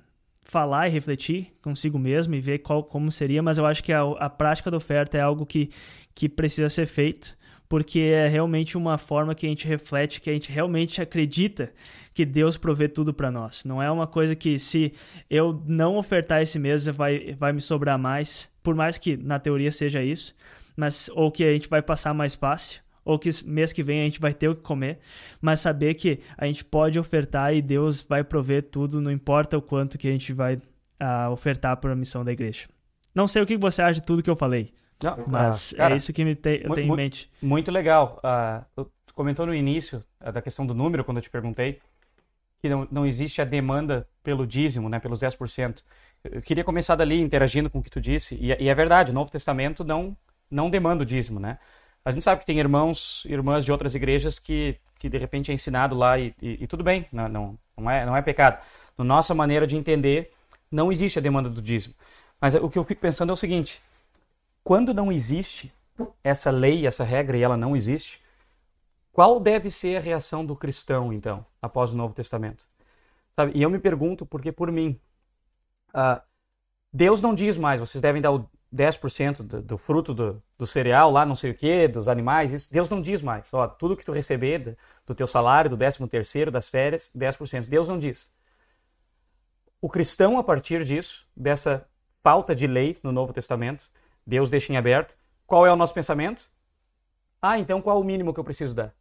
falar e refletir consigo mesmo e ver qual, como seria, mas eu acho que a, a prática da oferta é algo que, que precisa ser feito porque é realmente uma forma que a gente reflete, que a gente realmente acredita que Deus provê tudo para nós. Não é uma coisa que se eu não ofertar esse mês vai, vai me sobrar mais, por mais que na teoria seja isso, mas ou que a gente vai passar mais fácil, ou que mês que vem a gente vai ter o que comer, mas saber que a gente pode ofertar e Deus vai prover tudo, não importa o quanto que a gente vai uh, ofertar para a missão da igreja. Não sei o que você acha de tudo que eu falei. Não, Mas ah, cara, é isso que me te, eu tenho em mente. Muito legal. Uh, comentou no início uh, da questão do número, quando eu te perguntei, que não, não existe a demanda pelo dízimo, né, pelos 10%. Eu queria começar dali, interagindo com o que tu disse. E, e é verdade, o Novo Testamento não, não demanda o dízimo, né? A gente sabe que tem irmãos e irmãs de outras igrejas que, que de repente é ensinado lá e, e, e tudo bem, não, não, não, é, não é pecado. Na nossa maneira de entender, não existe a demanda do dízimo. Mas o que eu fico pensando é o seguinte: quando não existe essa lei, essa regra, e ela não existe, qual deve ser a reação do cristão, então, após o Novo Testamento? Sabe? E eu me pergunto, porque por mim, uh, Deus não diz mais, vocês devem dar o 10% do, do fruto do, do, cereal lá, não sei o que, dos animais, isso, Deus não diz mais. Ó, tudo que tu receber do, do teu salário, do 13 terceiro, das férias, 10%. Deus não diz. O cristão, a partir disso, dessa falta de lei no Novo Testamento, Deus deixa em aberto. Qual é o nosso pensamento? Ah, então qual é o mínimo que eu preciso dar?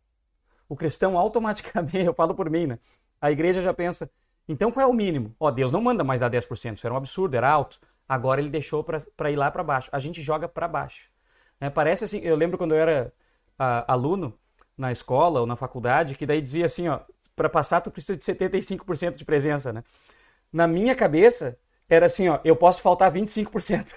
O cristão automaticamente, eu falo por mim, né? A igreja já pensa, então qual é o mínimo? Ó, Deus não manda mais dar 10%, isso era um absurdo, era alto. Agora ele deixou para ir lá para baixo. A gente joga para baixo. É, parece assim, eu lembro quando eu era a, aluno na escola ou na faculdade, que daí dizia assim, ó, para passar tu precisa de 75% de presença, né? Na minha cabeça, era assim, ó, eu posso faltar 25%.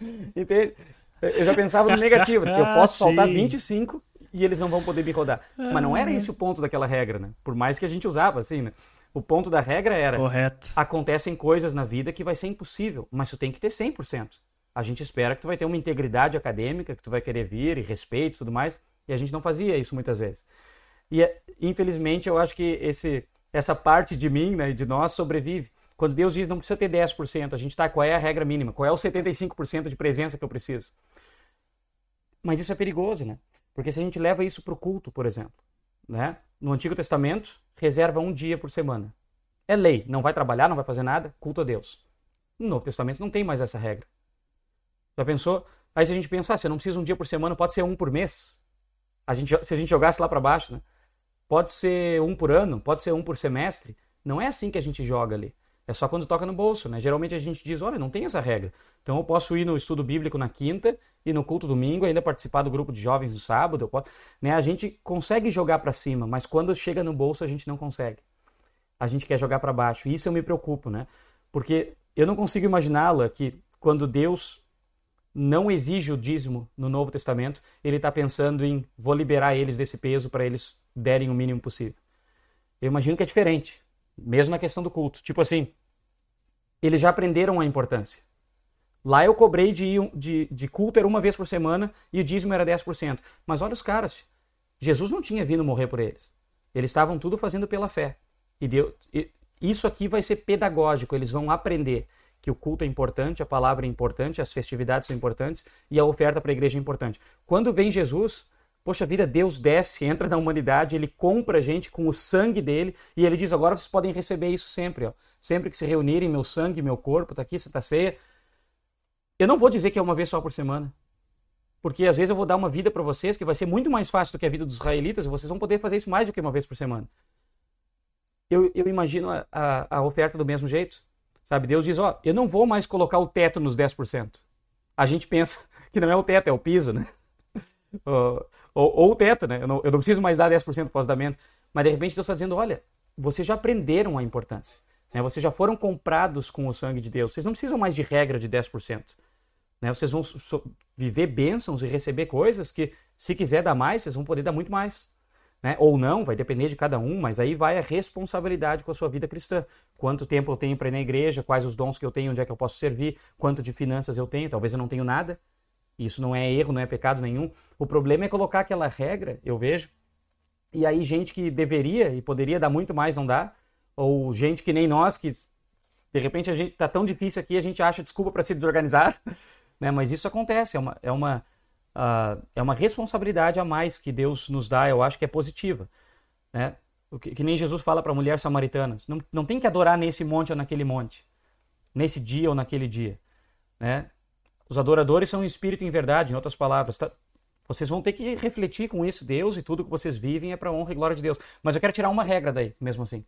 Entende? Eu já pensava no negativo. Eu posso faltar 25 e eles não vão poder me rodar. Mas não era esse o ponto daquela regra, né? Por mais que a gente usava assim, né? O ponto da regra era: Correto. acontecem coisas na vida que vai ser impossível, mas tu tem que ter 100%. A gente espera que tu vai ter uma integridade acadêmica, que tu vai querer vir e respeito e tudo mais, e a gente não fazia isso muitas vezes. E infelizmente eu acho que esse essa parte de mim, né, de nós sobrevive. Quando Deus diz não precisa ter 10%, a gente tá qual é a regra mínima? Qual é o 75% de presença que eu preciso? Mas isso é perigoso, né? Porque se a gente leva isso para o culto, por exemplo, né? No Antigo Testamento, reserva um dia por semana. É lei, não vai trabalhar, não vai fazer nada, culto a Deus. No Novo Testamento não tem mais essa regra. Já pensou? Aí se a gente pensar, se eu não preciso um dia por semana, pode ser um por mês. A gente, se a gente jogasse lá para baixo, né? Pode ser um por ano, pode ser um por semestre. Não é assim que a gente joga ali. É só quando toca no bolso, né? Geralmente a gente diz, olha, não tem essa regra. Então eu posso ir no estudo bíblico na quinta e no culto domingo, ainda participar do grupo de jovens do sábado. Posso... Né? A gente consegue jogar para cima, mas quando chega no bolso a gente não consegue. A gente quer jogar para baixo. E isso eu me preocupo, né? Porque eu não consigo imaginá-la que quando Deus não exige o dízimo no Novo Testamento, ele está pensando em vou liberar eles desse peso para eles derem o mínimo possível. Eu imagino que é diferente, mesmo na questão do culto. Tipo assim, eles já aprenderam a importância. Lá eu cobrei de, de, de culto era uma vez por semana e o dízimo era 10%. Mas olha os caras, Jesus não tinha vindo morrer por eles. Eles estavam tudo fazendo pela fé. E, e isso aqui vai ser pedagógico, eles vão aprender que o culto é importante, a palavra é importante, as festividades são importantes e a oferta para a igreja é importante. Quando vem Jesus, poxa vida, Deus desce, entra na humanidade, ele compra a gente com o sangue dele e ele diz: agora vocês podem receber isso sempre, ó. sempre que se reunirem, meu sangue, meu corpo, está aqui, você está ceia. Eu não vou dizer que é uma vez só por semana. Porque às vezes eu vou dar uma vida para vocês que vai ser muito mais fácil do que a vida dos israelitas e vocês vão poder fazer isso mais do que uma vez por semana. Eu, eu imagino a, a, a oferta do mesmo jeito. Sabe? Deus diz: Ó, eu não vou mais colocar o teto nos 10%. A gente pensa que não é o teto, é o piso, né? ou, ou, o teto, né? Eu não, eu não preciso mais dar 10% pós-damento. Mas de repente Deus está dizendo: olha, vocês já aprenderam a importância. Né? Vocês já foram comprados com o sangue de Deus. Vocês não precisam mais de regra de 10%. Né? Vocês vão so viver bênçãos e receber coisas que, se quiser dar mais, vocês vão poder dar muito mais né? ou não, vai depender de cada um, mas aí vai a responsabilidade com a sua vida cristã. Quanto tempo eu tenho para ir na igreja, quais os dons que eu tenho, onde é que eu posso servir, quanto de finanças eu tenho, talvez eu não tenho nada. Isso não é erro, não é pecado nenhum. O problema é colocar aquela regra, eu vejo, e aí gente que deveria e poderia dar muito mais não dá, ou gente que nem nós que de repente a gente tá tão difícil aqui, a gente acha desculpa para se desorganizar, né? Mas isso acontece, é uma, é uma uh, é uma responsabilidade a mais que Deus nos dá, eu acho que é positiva. Né? O que, que nem Jesus fala para a mulher samaritana: não, não tem que adorar nesse monte ou naquele monte, nesse dia ou naquele dia. Né? Os adoradores são espírito em verdade, em outras palavras. Tá? Vocês vão ter que refletir com isso. Deus e tudo que vocês vivem é para honra e glória de Deus. Mas eu quero tirar uma regra daí, mesmo assim.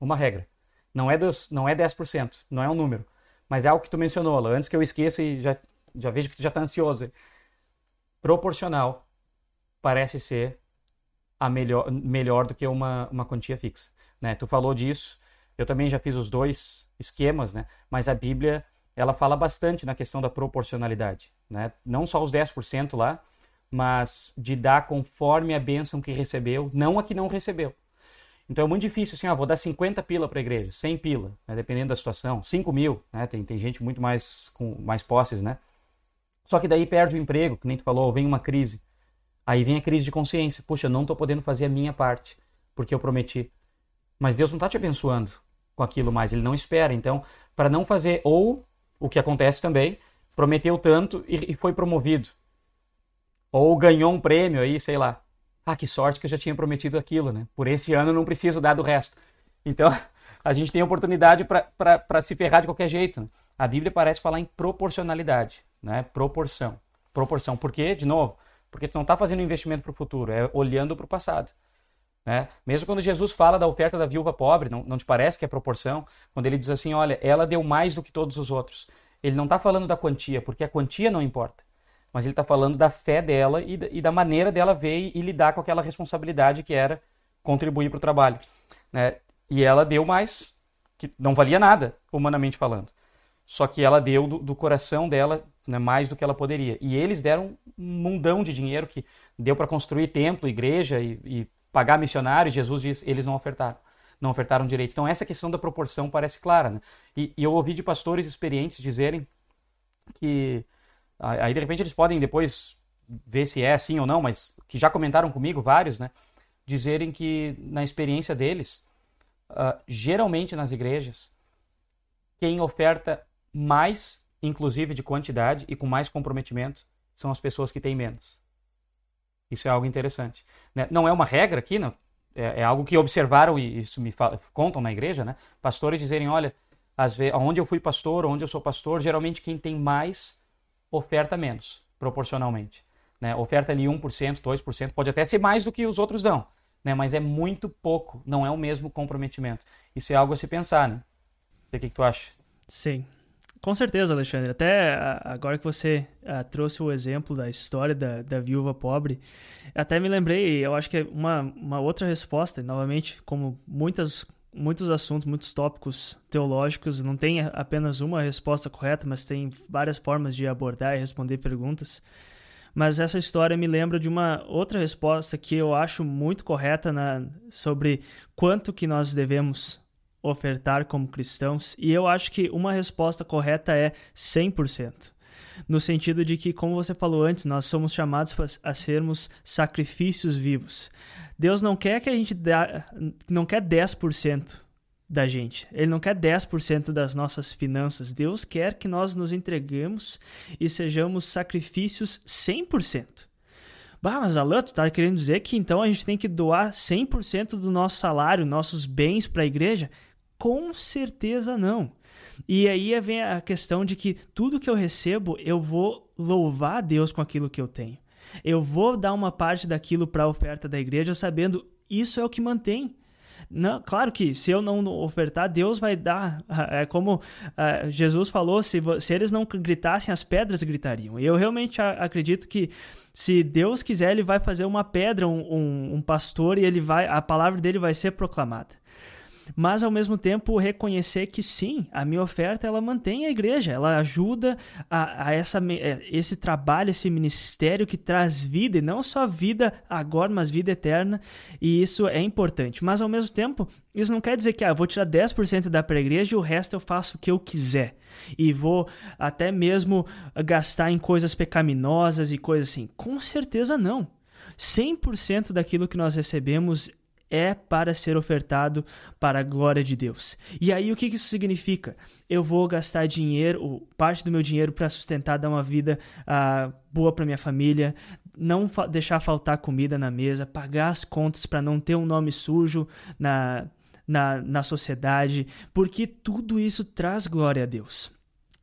Uma regra. Não é, dos, não é 10%, não é um número. Mas é algo que tu mencionou, lá. Antes que eu esqueça e já, já vejo que tu já está ansioso proporcional parece ser a melhor, melhor do que uma, uma quantia fixa. Né? Tu falou disso, eu também já fiz os dois esquemas, né? mas a Bíblia ela fala bastante na questão da proporcionalidade. Né? Não só os 10% lá, mas de dar conforme a bênção que recebeu, não a que não recebeu. Então é muito difícil assim, ah, vou dar 50 pila para a igreja, 100 pila, né? dependendo da situação, 5 mil, né? tem, tem gente muito mais com mais posses, né? Só que daí perde o emprego, que nem tu falou, vem uma crise. Aí vem a crise de consciência. Puxa, eu não estou podendo fazer a minha parte, porque eu prometi. Mas Deus não está te abençoando com aquilo mais, ele não espera. Então, para não fazer, ou o que acontece também, prometeu tanto e, e foi promovido. Ou ganhou um prêmio aí, sei lá. Ah, que sorte que eu já tinha prometido aquilo, né? Por esse ano eu não preciso dar do resto. Então, a gente tem oportunidade para se ferrar de qualquer jeito. Né? A Bíblia parece falar em proporcionalidade né? Proporção. Proporção. Por quê? De novo, porque tu não está fazendo investimento para o futuro, é olhando para o passado. Né? Mesmo quando Jesus fala da oferta da viúva pobre, não, não te parece que é proporção? Quando ele diz assim, olha, ela deu mais do que todos os outros. Ele não está falando da quantia, porque a quantia não importa. Mas ele está falando da fé dela e da, e da, maneira dela ver e, e, lidar com aquela responsabilidade que era contribuir para o trabalho. Né? E ela deu mais, que não valia nada, humanamente falando. Só que ela deu do, do coração dela né, mais do que ela poderia. E eles deram um mundão de dinheiro que deu para construir templo, igreja e, e pagar missionários. Jesus diz, eles não ofertaram. não ofertaram direito. Então, essa questão da proporção parece clara. Né? E, e eu ouvi de pastores experientes dizerem que. Aí, de repente, eles podem depois ver se é assim ou não, mas que já comentaram comigo vários, né? Dizerem que, na experiência deles, uh, geralmente nas igrejas, quem oferta mais, inclusive de quantidade e com mais comprometimento, são as pessoas que têm menos. Isso é algo interessante. Né? Não é uma regra aqui, não. É, é algo que observaram e isso me contam na igreja, né? Pastores dizerem, olha, às vezes, onde eu fui pastor, onde eu sou pastor, geralmente quem tem mais oferta menos, proporcionalmente. Né? Oferta ali 1%, 2%, pode até ser mais do que os outros dão, né? mas é muito pouco, não é o mesmo comprometimento. Isso é algo a se pensar, né? O que, que tu acha? Sim, com certeza, Alexandre. Até agora que você uh, trouxe o exemplo da história da, da viúva pobre, até me lembrei, eu acho que é uma, uma outra resposta, novamente, como muitas, muitos assuntos, muitos tópicos teológicos, não tem apenas uma resposta correta, mas tem várias formas de abordar e responder perguntas. Mas essa história me lembra de uma outra resposta que eu acho muito correta na, sobre quanto que nós devemos ofertar como cristãos, e eu acho que uma resposta correta é 100%. No sentido de que, como você falou antes, nós somos chamados a sermos sacrifícios vivos. Deus não quer que a gente dá, não quer 10% da gente. Ele não quer 10% das nossas finanças. Deus quer que nós nos entreguemos e sejamos sacrifícios 100%. Bah, mas Alan, tu tá querendo dizer que então a gente tem que doar 100% do nosso salário, nossos bens para a igreja? Com certeza não. E aí vem a questão de que tudo que eu recebo, eu vou louvar a Deus com aquilo que eu tenho. Eu vou dar uma parte daquilo para a oferta da igreja, sabendo isso é o que mantém. Não, claro que se eu não ofertar, Deus vai dar. É como uh, Jesus falou: se, se eles não gritassem, as pedras gritariam. E eu realmente acredito que se Deus quiser, Ele vai fazer uma pedra, um, um, um pastor, e ele vai, a palavra dele vai ser proclamada mas ao mesmo tempo reconhecer que sim, a minha oferta ela mantém a igreja, ela ajuda a, a essa, é, esse trabalho, esse ministério que traz vida, e não só vida agora, mas vida eterna, e isso é importante. Mas ao mesmo tempo, isso não quer dizer que ah, eu vou tirar 10% da para a igreja e o resto eu faço o que eu quiser. E vou até mesmo gastar em coisas pecaminosas e coisas assim. Com certeza não. 100% daquilo que nós recebemos é para ser ofertado para a glória de Deus. E aí o que isso significa? Eu vou gastar dinheiro, parte do meu dinheiro para sustentar, dar uma vida uh, boa para minha família, não fa deixar faltar comida na mesa, pagar as contas para não ter um nome sujo na, na, na sociedade, porque tudo isso traz glória a Deus.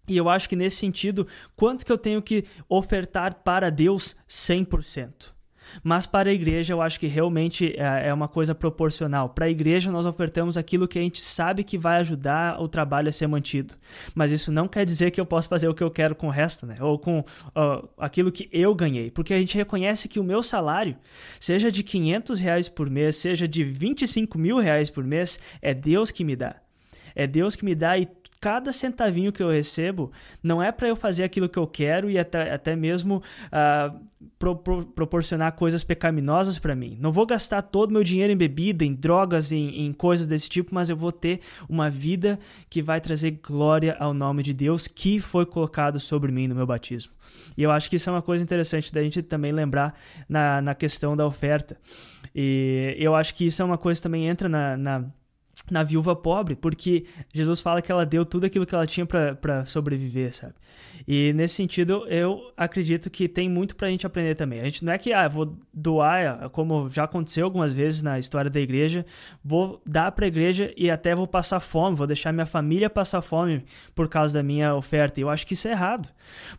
E eu acho que nesse sentido, quanto que eu tenho que ofertar para Deus 100%? Mas para a igreja, eu acho que realmente é, é uma coisa proporcional. Para a igreja, nós ofertamos aquilo que a gente sabe que vai ajudar o trabalho a ser mantido. Mas isso não quer dizer que eu posso fazer o que eu quero com o resto, né? Ou com uh, aquilo que eu ganhei. Porque a gente reconhece que o meu salário, seja de 500 reais por mês, seja de 25 mil reais por mês, é Deus que me dá. É Deus que me dá e cada centavinho que eu recebo não é para eu fazer aquilo que eu quero e até, até mesmo uh, pro, pro, proporcionar coisas pecaminosas para mim. Não vou gastar todo meu dinheiro em bebida, em drogas, em, em coisas desse tipo, mas eu vou ter uma vida que vai trazer glória ao nome de Deus que foi colocado sobre mim no meu batismo. E eu acho que isso é uma coisa interessante da gente também lembrar na, na questão da oferta. E eu acho que isso é uma coisa que também entra na, na na viúva pobre, porque Jesus fala que ela deu tudo aquilo que ela tinha para sobreviver, sabe? E nesse sentido, eu acredito que tem muito para a gente aprender também. A gente não é que, ah, vou doar, como já aconteceu algumas vezes na história da igreja, vou dar para a igreja e até vou passar fome, vou deixar minha família passar fome por causa da minha oferta. Eu acho que isso é errado.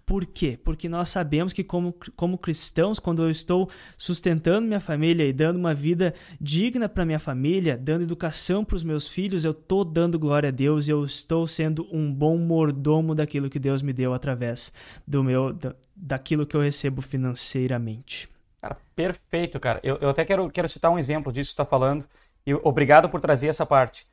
Por quê? Porque nós sabemos que, como, como cristãos, quando eu estou sustentando minha família e dando uma vida digna para minha família, dando educação para os meus filhos, eu estou dando glória a Deus e eu estou sendo um bom mordomo daquilo que Deus me deu através do meu da, daquilo que eu recebo financeiramente. Cara, perfeito, cara. Eu, eu até quero, quero citar um exemplo disso que está falando e obrigado por trazer essa parte.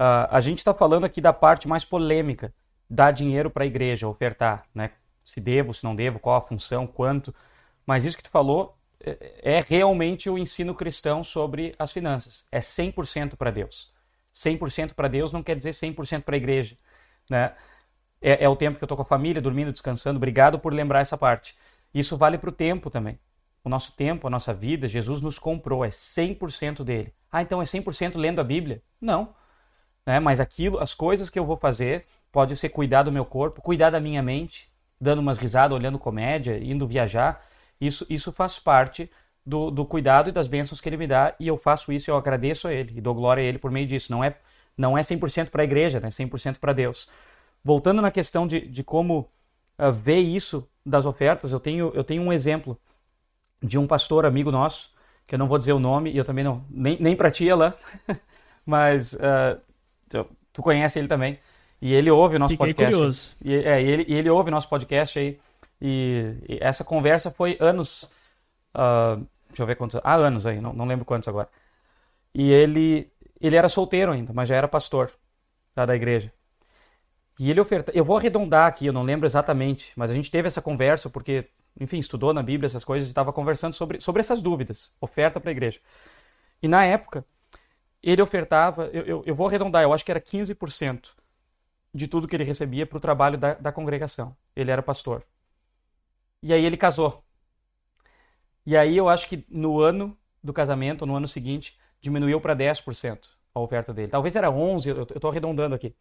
Uh, a gente está falando aqui da parte mais polêmica, dar dinheiro para a igreja, ofertar, né? Se devo, se não devo, qual a função, quanto. Mas isso que tu falou é, é realmente o ensino cristão sobre as finanças. É 100% para Deus. 100% para Deus não quer dizer 100% para a igreja, né? É, é, o tempo que eu estou com a família, dormindo, descansando. Obrigado por lembrar essa parte. Isso vale para o tempo também. O nosso tempo, a nossa vida, Jesus nos comprou, é 100% dele. Ah, então é 100% lendo a Bíblia? Não. Né? Mas aquilo, as coisas que eu vou fazer, pode ser cuidar do meu corpo, cuidar da minha mente, dando umas risadas, olhando comédia, indo viajar. Isso, isso faz parte do, do cuidado e das bênçãos que ele me dá e eu faço isso, eu agradeço a ele e dou glória a ele por meio disso. Não é, não é 100% para a igreja, né? 100% para Deus. Voltando na questão de, de como uh, ver isso das ofertas, eu tenho, eu tenho um exemplo de um pastor amigo nosso, que eu não vou dizer o nome, e eu também não, nem, nem para ti, Alain, mas uh, tu, conhece ele também. E ele ouve o nosso Fiquei podcast. Curioso. E, é, ele, e ele ouve o nosso podcast aí. E, e essa conversa foi anos. Uh, deixa eu ver quantos. Há anos aí, não, não lembro quantos agora. E ele, ele era solteiro ainda, mas já era pastor tá, da igreja. E ele oferta. Eu vou arredondar aqui, eu não lembro exatamente, mas a gente teve essa conversa porque, enfim, estudou na Bíblia essas coisas e estava conversando sobre, sobre essas dúvidas. Oferta para a igreja. E na época, ele ofertava, eu, eu, eu, vou arredondar, eu acho que era 15% de tudo que ele recebia para o trabalho da, da congregação. Ele era pastor. E aí ele casou. E aí eu acho que no ano do casamento, no ano seguinte, diminuiu para 10% a oferta dele. Talvez era 11, eu estou arredondando aqui.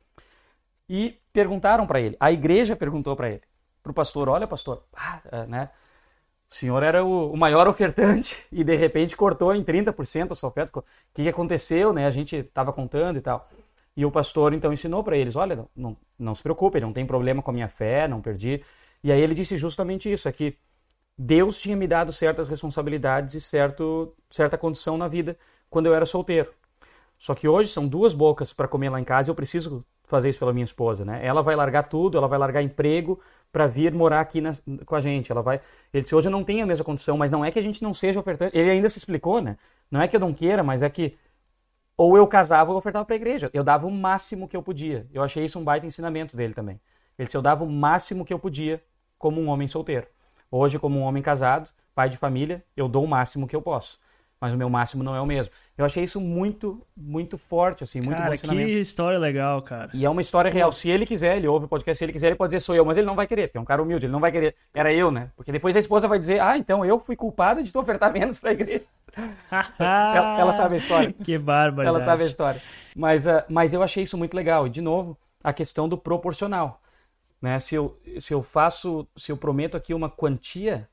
E perguntaram para ele, a igreja perguntou para ele, para o pastor, olha pastor, ah, né, o senhor era o, maior ofertante e de repente cortou em 30% a sua oferta. O que, que aconteceu, né? A gente estava contando e tal. E o pastor então ensinou para eles, olha, não, não, não se preocupe, não tem problema com a minha fé, não perdi. E aí ele disse justamente isso, é Deus tinha me dado certas responsabilidades e certo, certa condição na vida quando eu era solteiro. Só que hoje são duas bocas para comer lá em casa e eu preciso fazer isso pela minha esposa, né? Ela vai largar tudo, ela vai largar emprego para vir morar aqui na, com a gente. Ela vai. Ele disse, hoje eu não tenho a mesma condição, mas não é que a gente não seja ofertante. Ele ainda se explicou, né? Não é que eu não queira, mas é que ou eu casava ou eu ofertava para a igreja. Eu dava o máximo que eu podia. Eu achei isso um baita ensinamento dele também. Ele disse, eu dava o máximo que eu podia como um homem solteiro. Hoje, como um homem casado, pai de família, eu dou o máximo que eu posso. Mas o meu máximo não é o mesmo. Eu achei isso muito, muito forte, assim, muito cara, bom ensinamento. que história legal, cara. E é uma história real. Se ele quiser, ele ouve o podcast, se ele quiser, ele pode dizer sou eu, mas ele não vai querer, porque é um cara humilde, ele não vai querer. Era eu, né? Porque depois a esposa vai dizer, ah, então eu fui culpada de te ofertar menos pra igreja. ela, ela, sabe a história. Que bárbaro. Ela sabe a história. Mas, uh, mas eu achei isso muito legal. E, de novo, a questão do proporcional. Né? Se, eu, se eu faço, se eu prometo aqui uma quantia,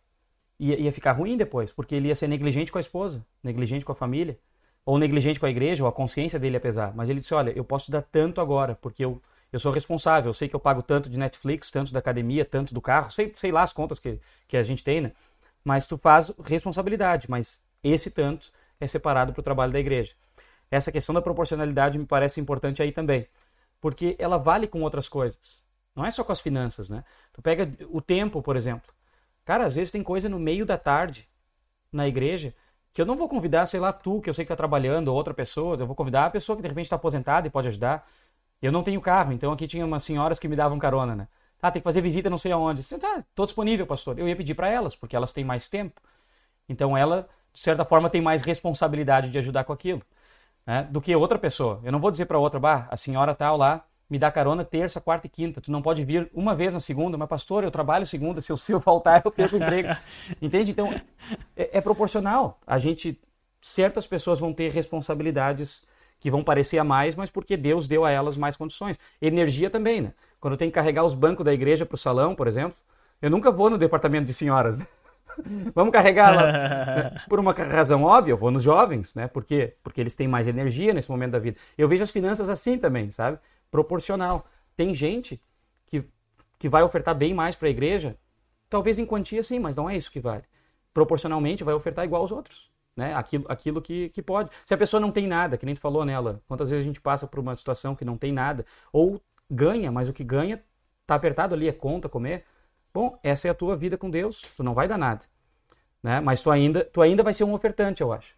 ia, ia ficar ruim depois, porque ele ia ser negligente com a esposa, negligente com a família, ou negligente com a igreja, ou a consciência dele ia pesar. Mas ele disse: Olha, eu posso dar tanto agora, porque eu, eu sou responsável, eu sei que eu pago tanto de Netflix, tanto da academia, tanto do carro, sei, sei lá as contas que, que a gente tem, né? Mas tu faz responsabilidade, mas esse tanto é separado para o trabalho da igreja. Essa questão da proporcionalidade me parece importante aí também, porque ela vale com outras coisas. Não é só com as finanças, né? Tu pega o tempo, por exemplo. Cara, às vezes tem coisa no meio da tarde na igreja que eu não vou convidar, sei lá, tu, que eu sei que está trabalhando, ou outra pessoa, eu vou convidar a pessoa que de repente está aposentada e pode ajudar. Eu não tenho carro, então aqui tinha umas senhoras que me davam carona, né? Ah, tem que fazer visita não sei aonde. Você tá, tô disponível, pastor. Eu ia pedir para elas, porque elas têm mais tempo. Então ela, de certa forma, tem mais responsabilidade de ajudar com aquilo, né? Do que outra pessoa. Eu não vou dizer para outra, bah, a senhora tal lá me dá carona terça, quarta e quinta. Tu não pode vir uma vez na segunda, mas pastor, eu trabalho segunda, se eu, se eu faltar, eu perco o emprego. Entende? Então, é, é, proporcional. A gente, certas pessoas vão ter responsabilidades que vão parecer a mais, mas porque Deus deu a elas mais condições. Energia também, né? Quando eu tenho que carregar os bancos da igreja para o salão, por exemplo, eu nunca vou no departamento de senhoras. Né? Vamos carregar lá. Né? Por uma razão óbvia, eu vou nos jovens, né? Por quê? Porque eles têm mais energia nesse momento da vida. Eu vejo as finanças assim também, sabe? Proporcional. Tem gente que, que vai ofertar bem mais para a igreja, talvez em quantia sim, mas não é isso que vale. Proporcionalmente vai ofertar igual aos outros. Né? Aquilo, aquilo que, que pode. Se a pessoa não tem nada, que nem tu falou nela, quantas vezes a gente passa por uma situação que não tem nada, ou ganha, mas o que ganha tá apertado ali, é conta, comer, Bom, essa é a tua vida com Deus, tu não vai dar nada. Né? Mas tu ainda, tu ainda vai ser um ofertante, eu acho.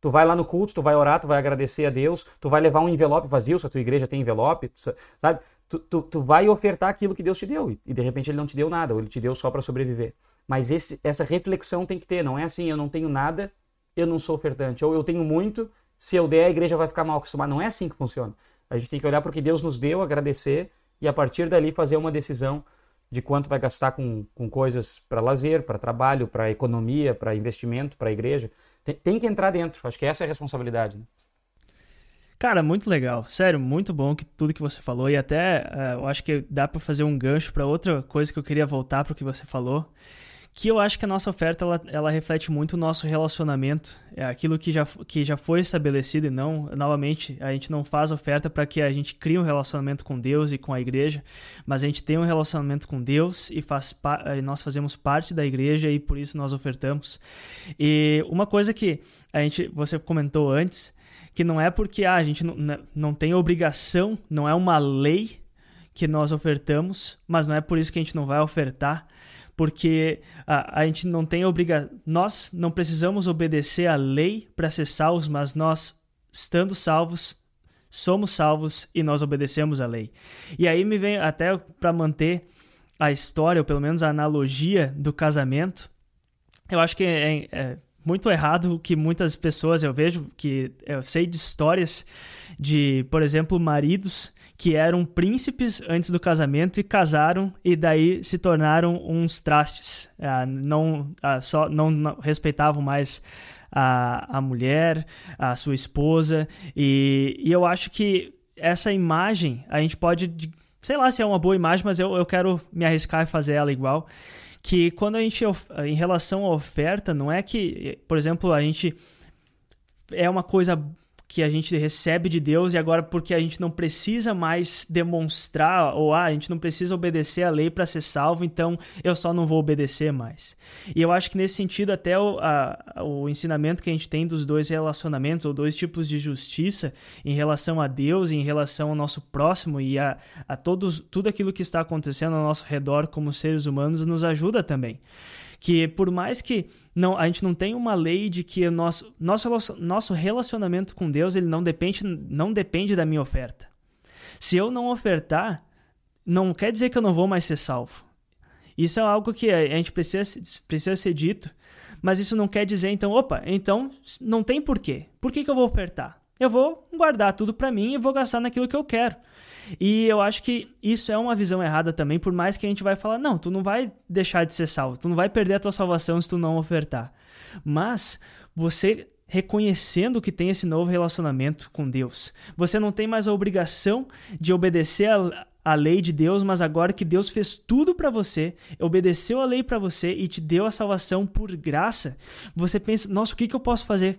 Tu vai lá no culto, tu vai orar, tu vai agradecer a Deus, tu vai levar um envelope vazio, se a tua igreja tem envelope, sabe? Tu, tu, tu vai ofertar aquilo que Deus te deu e, de repente ele não te deu nada, ou ele te deu só para sobreviver. Mas esse, essa reflexão tem que ter, não é assim, eu não tenho nada, eu não sou ofertante, ou eu tenho muito, se eu der, a igreja vai ficar mal acostumada. Não é assim que funciona. A gente tem que olhar para o que Deus nos deu, agradecer e a partir dali fazer uma decisão de quanto vai gastar com, com coisas para lazer, para trabalho, para economia, para investimento, para igreja. Tem, que entrar dentro. Acho que essa é a responsabilidade. Né? Cara, muito legal. Sério, muito bom que tudo que você falou. E até uh, eu acho que dá para fazer um gancho para outra coisa que eu queria voltar para o que você falou que eu acho que a nossa oferta ela, ela reflete muito o nosso relacionamento, é aquilo que já, que já foi estabelecido e não, novamente, a gente não faz oferta para que a gente crie um relacionamento com Deus e com a igreja, mas a gente tem um relacionamento com Deus e faz nós fazemos parte da igreja e por isso nós ofertamos. E uma coisa que a gente, você comentou antes, que não é porque ah, a gente não, não tem obrigação, não é uma lei que nós ofertamos, mas não é por isso que a gente não vai ofertar porque a, a gente não tem obrigação. Nós não precisamos obedecer à lei para ser salvos, mas nós, estando salvos, somos salvos e nós obedecemos à lei. E aí me vem até para manter a história, ou pelo menos a analogia do casamento. Eu acho que é, é muito errado que muitas pessoas eu vejo que eu sei de histórias de, por exemplo, maridos que eram príncipes antes do casamento e casaram e daí se tornaram uns trastes. Ah, não, ah, só, não, não respeitavam mais a, a mulher, a sua esposa. E, e eu acho que essa imagem a gente pode. Sei lá se é uma boa imagem, mas eu, eu quero me arriscar e fazer ela igual. Que quando a gente, em relação à oferta, não é que, por exemplo, a gente é uma coisa que a gente recebe de Deus e agora porque a gente não precisa mais demonstrar ou ah, a gente não precisa obedecer a lei para ser salvo, então eu só não vou obedecer mais. E eu acho que nesse sentido até o, a, o ensinamento que a gente tem dos dois relacionamentos ou dois tipos de justiça em relação a Deus em relação ao nosso próximo e a, a todos, tudo aquilo que está acontecendo ao nosso redor como seres humanos nos ajuda também que por mais que não a gente não tenha uma lei de que o nosso, nosso, nosso relacionamento com Deus ele não depende, não depende da minha oferta. Se eu não ofertar, não quer dizer que eu não vou mais ser salvo. Isso é algo que a gente precisa, precisa ser dito, mas isso não quer dizer, então, opa, então não tem porquê. Por que, que eu vou ofertar? Eu vou guardar tudo para mim e vou gastar naquilo que eu quero. E eu acho que isso é uma visão errada também, por mais que a gente vai falar, não, tu não vai deixar de ser salvo, tu não vai perder a tua salvação se tu não ofertar. Mas você reconhecendo que tem esse novo relacionamento com Deus. Você não tem mais a obrigação de obedecer a, a lei de Deus, mas agora que Deus fez tudo para você, obedeceu a lei para você e te deu a salvação por graça, você pensa, nossa, o que, que eu posso fazer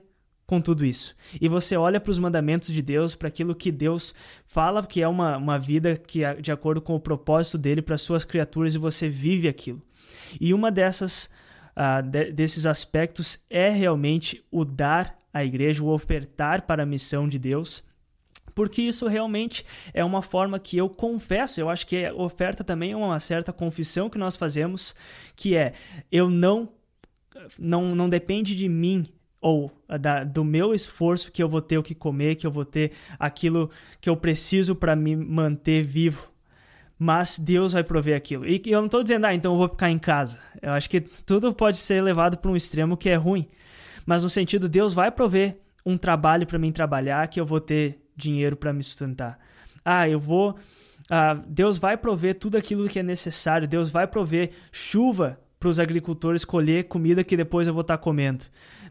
com tudo isso. E você olha para os mandamentos de Deus, para aquilo que Deus fala que é uma, uma vida que é de acordo com o propósito dele para suas criaturas e você vive aquilo. E uma dessas uh, de, desses aspectos é realmente o dar à igreja, o ofertar para a missão de Deus. Porque isso realmente é uma forma que eu confesso, eu acho que a oferta também é uma certa confissão que nós fazemos, que é eu não não, não depende de mim ou da, do meu esforço que eu vou ter o que comer, que eu vou ter aquilo que eu preciso para me manter vivo. Mas Deus vai prover aquilo. E eu não estou dizendo, ah, então eu vou ficar em casa. Eu acho que tudo pode ser levado para um extremo que é ruim. Mas no sentido, Deus vai prover um trabalho para mim trabalhar, que eu vou ter dinheiro para me sustentar. Ah, eu vou. Ah, Deus vai prover tudo aquilo que é necessário. Deus vai prover chuva para os agricultores colher comida que depois eu vou estar tá comendo.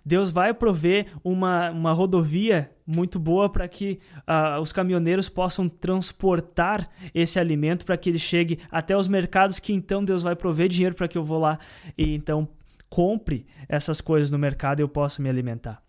Deus vai prover uma, uma rodovia muito boa para que uh, os caminhoneiros possam transportar esse alimento para que ele chegue até os mercados, que então Deus vai prover dinheiro para que eu vou lá e então compre essas coisas no mercado e eu possa me alimentar.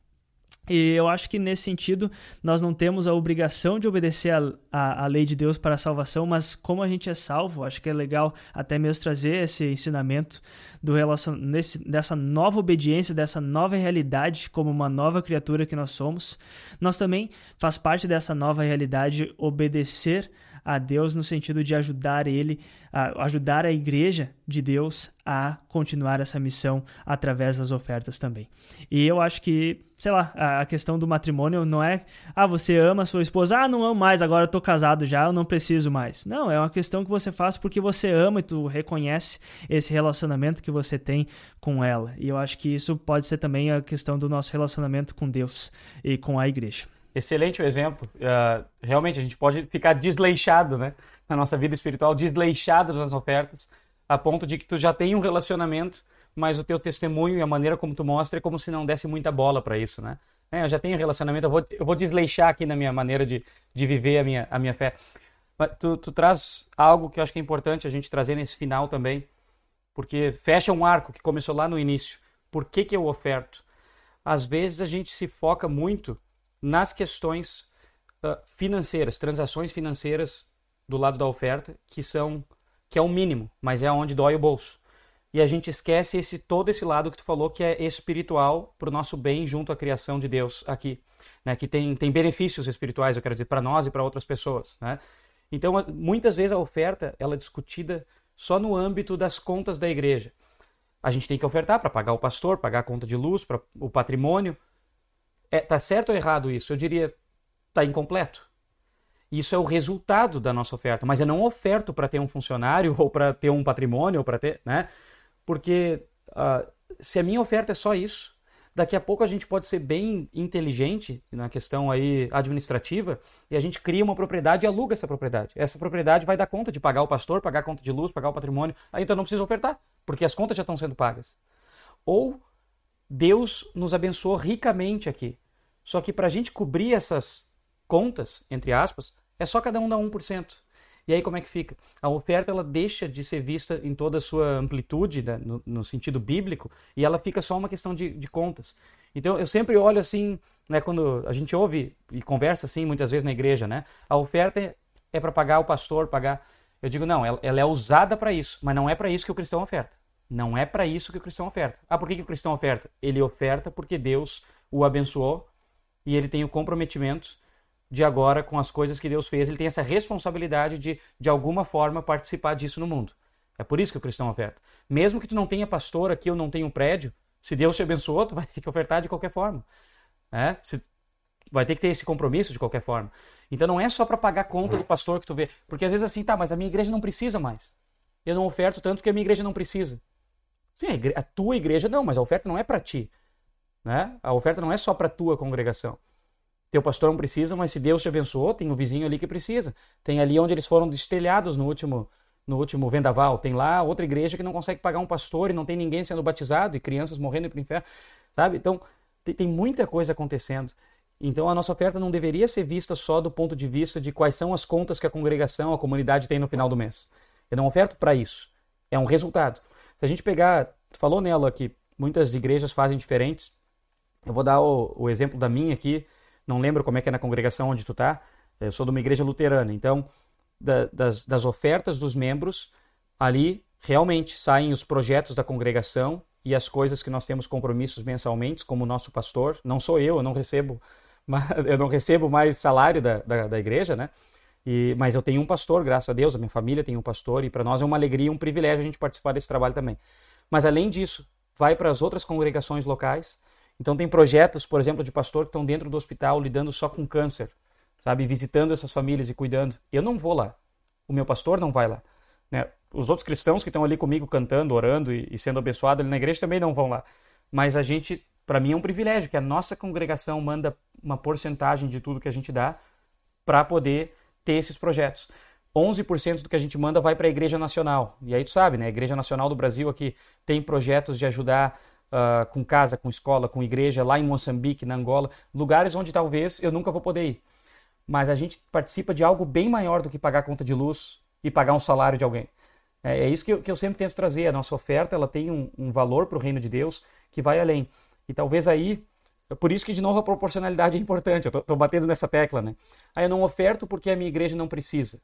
E eu acho que nesse sentido nós não temos a obrigação de obedecer a, lei de Deus para a salvação, mas como a gente é salvo, acho que é legal até mesmo trazer esse ensinamento do relacion... Nesse, dessa nova obediência, dessa nova realidade como uma nova criatura que nós somos. Nós também faz parte dessa nova realidade obedecer a Deus no sentido de ajudar ele, a ajudar a igreja de Deus a continuar essa missão através das ofertas também. E eu acho que, sei lá, a questão do matrimônio não é, ah, você ama a sua esposa, ah, não amo mais, agora eu tô casado já, eu não preciso mais. Não, é uma questão que você faz porque você ama e tu reconhece esse relacionamento que você tem com ela. E eu acho que isso pode ser também a questão do nosso relacionamento com Deus e com a igreja. Excelente o exemplo. Uh, realmente, a gente pode ficar desleixado né, na nossa vida espiritual, desleixado nas ofertas, a ponto de que tu já tem um relacionamento, mas o teu testemunho e a maneira como tu mostra é como se não desse muita bola para isso, né? É, eu já tenho relacionamento, eu vou, eu vou desleixar aqui na minha maneira de, de viver a minha, a minha fé. Mas tu, tu traz algo que eu acho que é importante a gente trazer nesse final também, porque fecha um arco que começou lá no início. Por que, que eu oferto? Às vezes a gente se foca muito nas questões uh, financeiras, transações financeiras do lado da oferta, que são que é o mínimo, mas é onde dói o bolso. E a gente esquece esse todo esse lado que tu falou que é espiritual para o nosso bem junto à criação de Deus aqui, né? Que tem, tem benefícios espirituais, eu quero dizer, para nós e para outras pessoas, né? Então, muitas vezes a oferta ela é discutida só no âmbito das contas da igreja. A gente tem que ofertar para pagar o pastor, pagar a conta de luz, para o patrimônio, é, tá certo ou errado isso? Eu diria, tá incompleto. Isso é o resultado da nossa oferta, mas eu não oferto para ter um funcionário ou para ter um patrimônio ou para ter, né? Porque uh, se a minha oferta é só isso, daqui a pouco a gente pode ser bem inteligente na questão aí administrativa e a gente cria uma propriedade e aluga essa propriedade. Essa propriedade vai dar conta de pagar o pastor, pagar a conta de luz, pagar o patrimônio. Aí então não precisa ofertar, porque as contas já estão sendo pagas. Ou Deus nos abençoou ricamente aqui. Só que para a gente cobrir essas contas, entre aspas, é só cada um dar 1%. E aí como é que fica? A oferta ela deixa de ser vista em toda a sua amplitude, né, no, no, sentido bíblico, e ela fica só uma questão de, de contas. Então eu sempre olho assim, né, quando a gente ouve e conversa assim muitas vezes na igreja, né, a oferta é, para pagar o pastor, pagar. Eu digo, não, ela, ela é usada para isso, mas não é para isso que o cristão oferta. Não é para isso que o cristão oferta. Ah, por que, que o cristão oferta? Ele oferta porque Deus o abençoou e ele tem o comprometimento de agora, com as coisas que Deus fez, ele tem essa responsabilidade de, de alguma forma, participar disso no mundo. É por isso que o cristão oferta. Mesmo que tu não tenha pastor aqui ou não tenha um prédio, se Deus te abençoou, tu vai ter que ofertar de qualquer forma. É? Se, vai ter que ter esse compromisso de qualquer forma. Então não é só para pagar conta do pastor que tu vê. Porque às vezes assim, tá, mas a minha igreja não precisa mais. Eu não oferto tanto que a minha igreja não precisa. Sim, a, a tua igreja não, mas a oferta não é para ti. Né? A oferta não é só para tua congregação. Teu pastor não precisa, mas se Deus te abençoou, tem o vizinho ali que precisa. Tem ali onde eles foram destelhados no último, no último vendaval. Tem lá outra igreja que não consegue pagar um pastor e não tem ninguém sendo batizado e crianças morrendo para o inferno. Sabe? Então, tem, tem muita coisa acontecendo. Então, a nossa oferta não deveria ser vista só do ponto de vista de quais são as contas que a congregação, a comunidade tem no final do mês. Eu não oferto para isso. É um resultado. Se a gente pegar, tu falou nela que muitas igrejas fazem diferentes. Eu vou dar o, o, exemplo da minha aqui. Não lembro como é que é na congregação onde tu tá. Eu sou de uma igreja luterana. Então, da, das, das ofertas dos membros, ali realmente saem os projetos da congregação e as coisas que nós temos compromissos mensalmente, como o nosso pastor. Não sou eu, eu não recebo, eu não recebo mais salário da, da, da igreja, né? E, mas eu tenho um pastor, graças a Deus, a minha família tem um pastor, e para nós é uma alegria, um privilégio a gente participar desse trabalho também. Mas além disso, vai para as outras congregações locais. Então tem projetos, por exemplo, de pastor que estão dentro do hospital lidando só com câncer, sabe, visitando essas famílias e cuidando. Eu não vou lá. O meu pastor não vai lá. Né? Os outros cristãos que estão ali comigo cantando, orando e, e sendo abençoados ali na igreja também não vão lá. Mas a gente, para mim é um privilégio que a nossa congregação manda uma porcentagem de tudo que a gente dá para poder ter esses projetos. 11% do que a gente manda vai para a Igreja Nacional. E aí tu sabe, né? A Igreja Nacional do Brasil aqui tem projetos de ajudar uh, com casa, com escola, com igreja lá em Moçambique, na Angola, lugares onde talvez eu nunca vou poder ir. Mas a gente participa de algo bem maior do que pagar conta de luz e pagar um salário de alguém. É, é isso que eu, que eu, sempre tento trazer. A nossa oferta ela tem um, um valor para o reino de Deus que vai além. E talvez aí é por isso que, de novo, a proporcionalidade é importante. Eu estou batendo nessa tecla, né? Aí eu não oferto porque a minha igreja não precisa.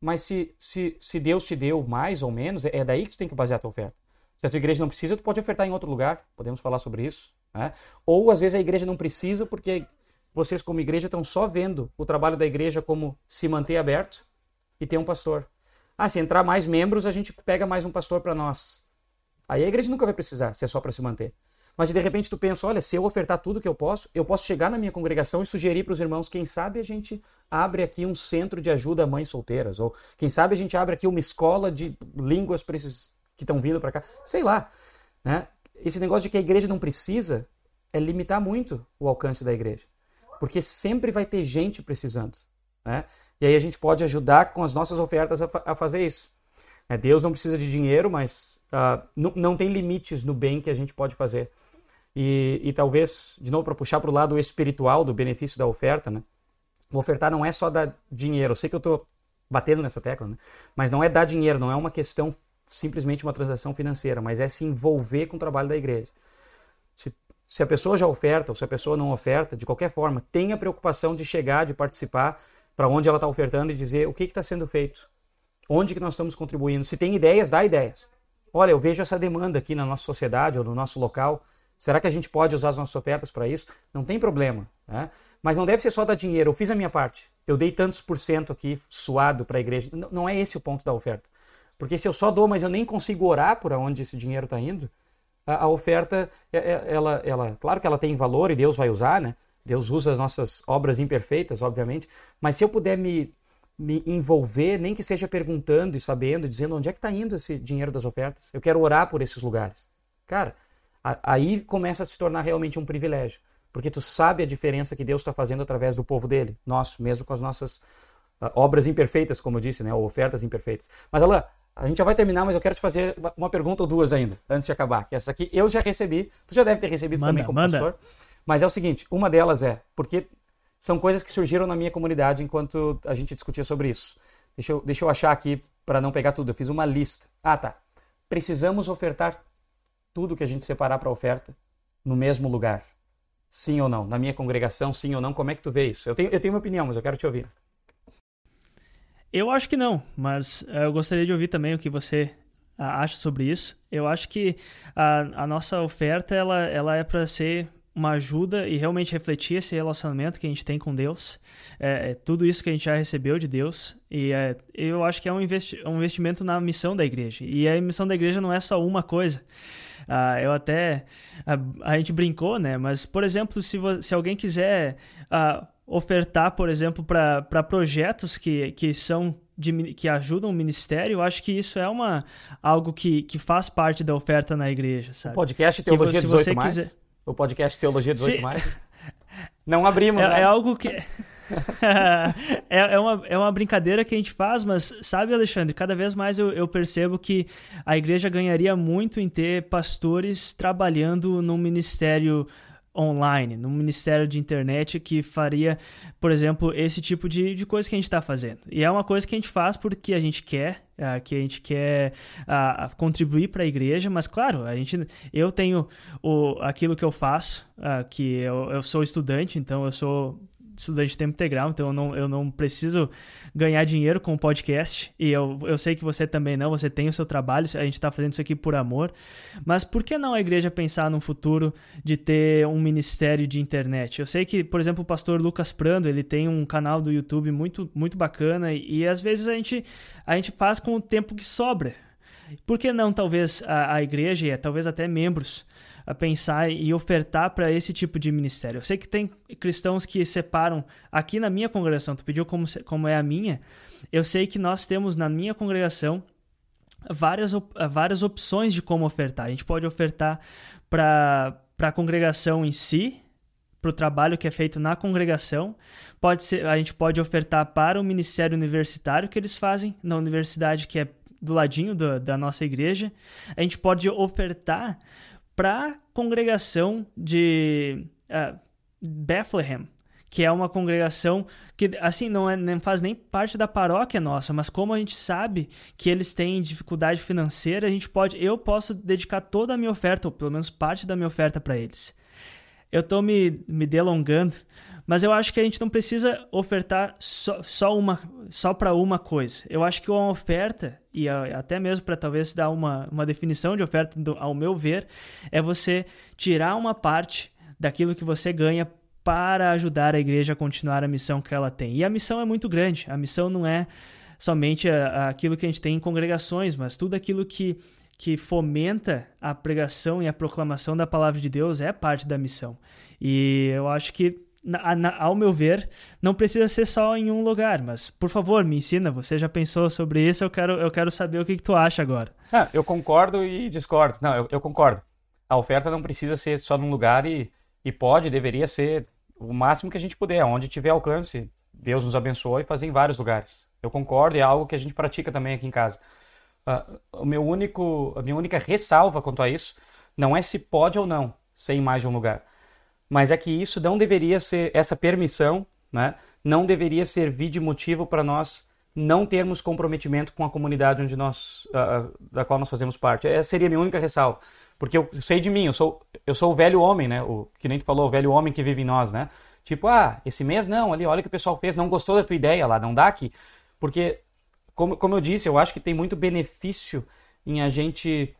Mas se, se, se Deus te deu mais ou menos, é daí que tu tem que basear a tua oferta. Se a tua igreja não precisa, tu pode ofertar em outro lugar. Podemos falar sobre isso. Né? Ou, às vezes, a igreja não precisa porque vocês, como igreja, estão só vendo o trabalho da igreja como se manter aberto e ter um pastor. Ah, se entrar mais membros, a gente pega mais um pastor para nós. Aí a igreja nunca vai precisar, se é só para se manter. Mas de repente tu pensa, olha, se eu ofertar tudo que eu posso, eu posso chegar na minha congregação e sugerir para os irmãos, quem sabe a gente abre aqui um centro de ajuda a mães solteiras, ou quem sabe a gente abre aqui uma escola de línguas para esses que estão vindo para cá, sei lá, né? Esse negócio de que a igreja não precisa é limitar muito o alcance da igreja, porque sempre vai ter gente precisando, né? E aí a gente pode ajudar com as nossas ofertas a, a fazer isso. É, Deus não precisa de dinheiro, mas uh, não tem limites no bem que a gente pode fazer. E, e talvez, de novo, para puxar para o lado espiritual do benefício da oferta, né? O ofertar não é só dar dinheiro. Eu sei que eu estou batendo nessa tecla, né? mas não é dar dinheiro, não é uma questão simplesmente uma transação financeira, mas é se envolver com o trabalho da igreja. Se, se a pessoa já oferta ou se a pessoa não oferta, de qualquer forma, tenha preocupação de chegar, de participar para onde ela está ofertando e dizer o que está sendo feito, onde que nós estamos contribuindo. Se tem ideias, dá ideias. Olha, eu vejo essa demanda aqui na nossa sociedade ou no nosso local. Será que a gente pode usar as nossas ofertas para isso? Não tem problema. Né? Mas não deve ser só dar dinheiro. Eu fiz a minha parte. Eu dei tantos por cento aqui suado para a igreja. Não é esse o ponto da oferta. Porque se eu só dou, mas eu nem consigo orar por onde esse dinheiro está indo, a, a, oferta, é, é, ela, ela, claro que ela tem valor e Deus vai usar, né? Deus usa as nossas obras imperfeitas, obviamente. Mas se eu puder me, me envolver, nem que seja perguntando e sabendo, dizendo onde é que está indo esse dinheiro das ofertas, eu quero orar por esses lugares. Cara, aí começa a se tornar realmente um privilégio, porque tu sabe a diferença que Deus está fazendo através do povo dele, nosso, mesmo com as nossas uh, obras imperfeitas, como eu disse, né, ou ofertas imperfeitas. Mas Alain, a gente já vai terminar, mas eu quero te fazer uma pergunta ou duas ainda, antes de acabar. Essa aqui eu já recebi, tu já deve ter recebido manda, também como manda. pastor. Mas é o seguinte, uma delas é, porque são coisas que surgiram na minha comunidade enquanto a gente discutia sobre isso. Deixa eu, deixa eu achar aqui para não pegar tudo. Eu fiz uma lista. Ah, tá. Precisamos ofertar tudo que a gente separar para oferta no mesmo lugar? Sim ou não? Na minha congregação, sim ou não? Como é que tu vê isso? Eu tenho, eu tenho uma opinião, mas eu quero te ouvir. Eu acho que não, mas eh, eu gostaria de ouvir também o que você ah, acha sobre isso. Eu acho que a, a nossa oferta ela, ela é para ser uma ajuda e realmente refletir esse relacionamento que a gente tem com Deus, é, é tudo isso que a gente já recebeu de Deus, e é, eu acho que é um, investi um investimento na missão da igreja. E a missão da igreja não é só uma coisa. Uh, eu até. Uh, a gente brincou, né? Mas, por exemplo, se, se alguém quiser uh, ofertar, por exemplo, para projetos que, que são. De, que ajudam o ministério, eu acho que isso é uma, algo que, que faz parte da oferta na igreja, sabe? O podcast Teologia que, 18 mais, quiser... o podcast Teologia 18 se... mais, não abrimos, é, né? é algo que... é, é, uma, é uma brincadeira que a gente faz, mas sabe, Alexandre, cada vez mais eu, eu percebo que a igreja ganharia muito em ter pastores trabalhando no ministério online, no ministério de internet que faria, por exemplo, esse tipo de, de coisa que a gente está fazendo. E é uma coisa que a gente faz porque a gente quer, uh, que a gente quer uh, contribuir para a igreja, mas claro, a gente, eu tenho o, aquilo que eu faço, uh, que eu, eu sou estudante, então eu sou estudante de tempo integral, então eu não, eu não preciso ganhar dinheiro com o podcast. E eu, eu sei que você também não, você tem o seu trabalho, a gente está fazendo isso aqui por amor. Mas por que não a igreja pensar no futuro de ter um ministério de internet? Eu sei que, por exemplo, o pastor Lucas Prando, ele tem um canal do YouTube muito, muito bacana e, e às vezes a gente, a gente faz com o tempo que sobra. Por que não, talvez, a, a igreja e talvez até membros a pensar e ofertar para esse tipo de ministério. Eu sei que tem cristãos que separam aqui na minha congregação, tu pediu como, como é a minha. Eu sei que nós temos na minha congregação várias, várias opções de como ofertar. A gente pode ofertar para a congregação em si, para o trabalho que é feito na congregação. Pode ser, a gente pode ofertar para o ministério universitário que eles fazem na universidade que é do ladinho do, da nossa igreja. A gente pode ofertar para congregação de uh, Bethlehem, que é uma congregação que, assim, não, é, não faz nem parte da paróquia nossa, mas como a gente sabe que eles têm dificuldade financeira, a gente pode, eu posso dedicar toda a minha oferta, ou pelo menos parte da minha oferta para eles. Eu estou me, me delongando, mas eu acho que a gente não precisa ofertar só, só, uma, só para uma coisa. Eu acho que uma oferta, e até mesmo para talvez dar uma, uma definição de oferta, do, ao meu ver, é você tirar uma parte daquilo que você ganha para ajudar a igreja a continuar a missão que ela tem. E a missão é muito grande. A missão não é somente aquilo que a gente tem em congregações, mas tudo aquilo que, que fomenta a pregação e a proclamação da palavra de Deus é parte da missão. E eu acho que, na, na, ao meu ver, não precisa ser só em um lugar, mas por favor, me ensina. Você já pensou sobre isso? Eu quero, eu quero saber o que, que tu acha agora. Ah, eu concordo e discordo. Não, eu, eu concordo. A oferta não precisa ser só num lugar e, e pode, deveria ser o máximo que a gente puder, onde tiver alcance. Deus nos abençoe e fazer em vários lugares. Eu concordo, é algo que a gente pratica também aqui em casa. Uh, o meu único, a minha única ressalva quanto a isso não é se pode ou não ser em mais de um lugar, mas é que isso não deveria ser essa permissão, né? Não deveria servir de motivo para nós não termos comprometimento com a comunidade onde nós, uh, da qual nós fazemos parte. Essa seria a minha única ressalva, porque eu sei de mim, eu sou, eu sou o velho homem, né? O que nem tu falou, o velho homem que vive em nós, né? Tipo, ah, esse mês não, ali, olha o que o pessoal fez, não gostou da tua ideia lá, não dá aqui. Porque, como, como eu disse, eu acho que tem muito benefício em a gente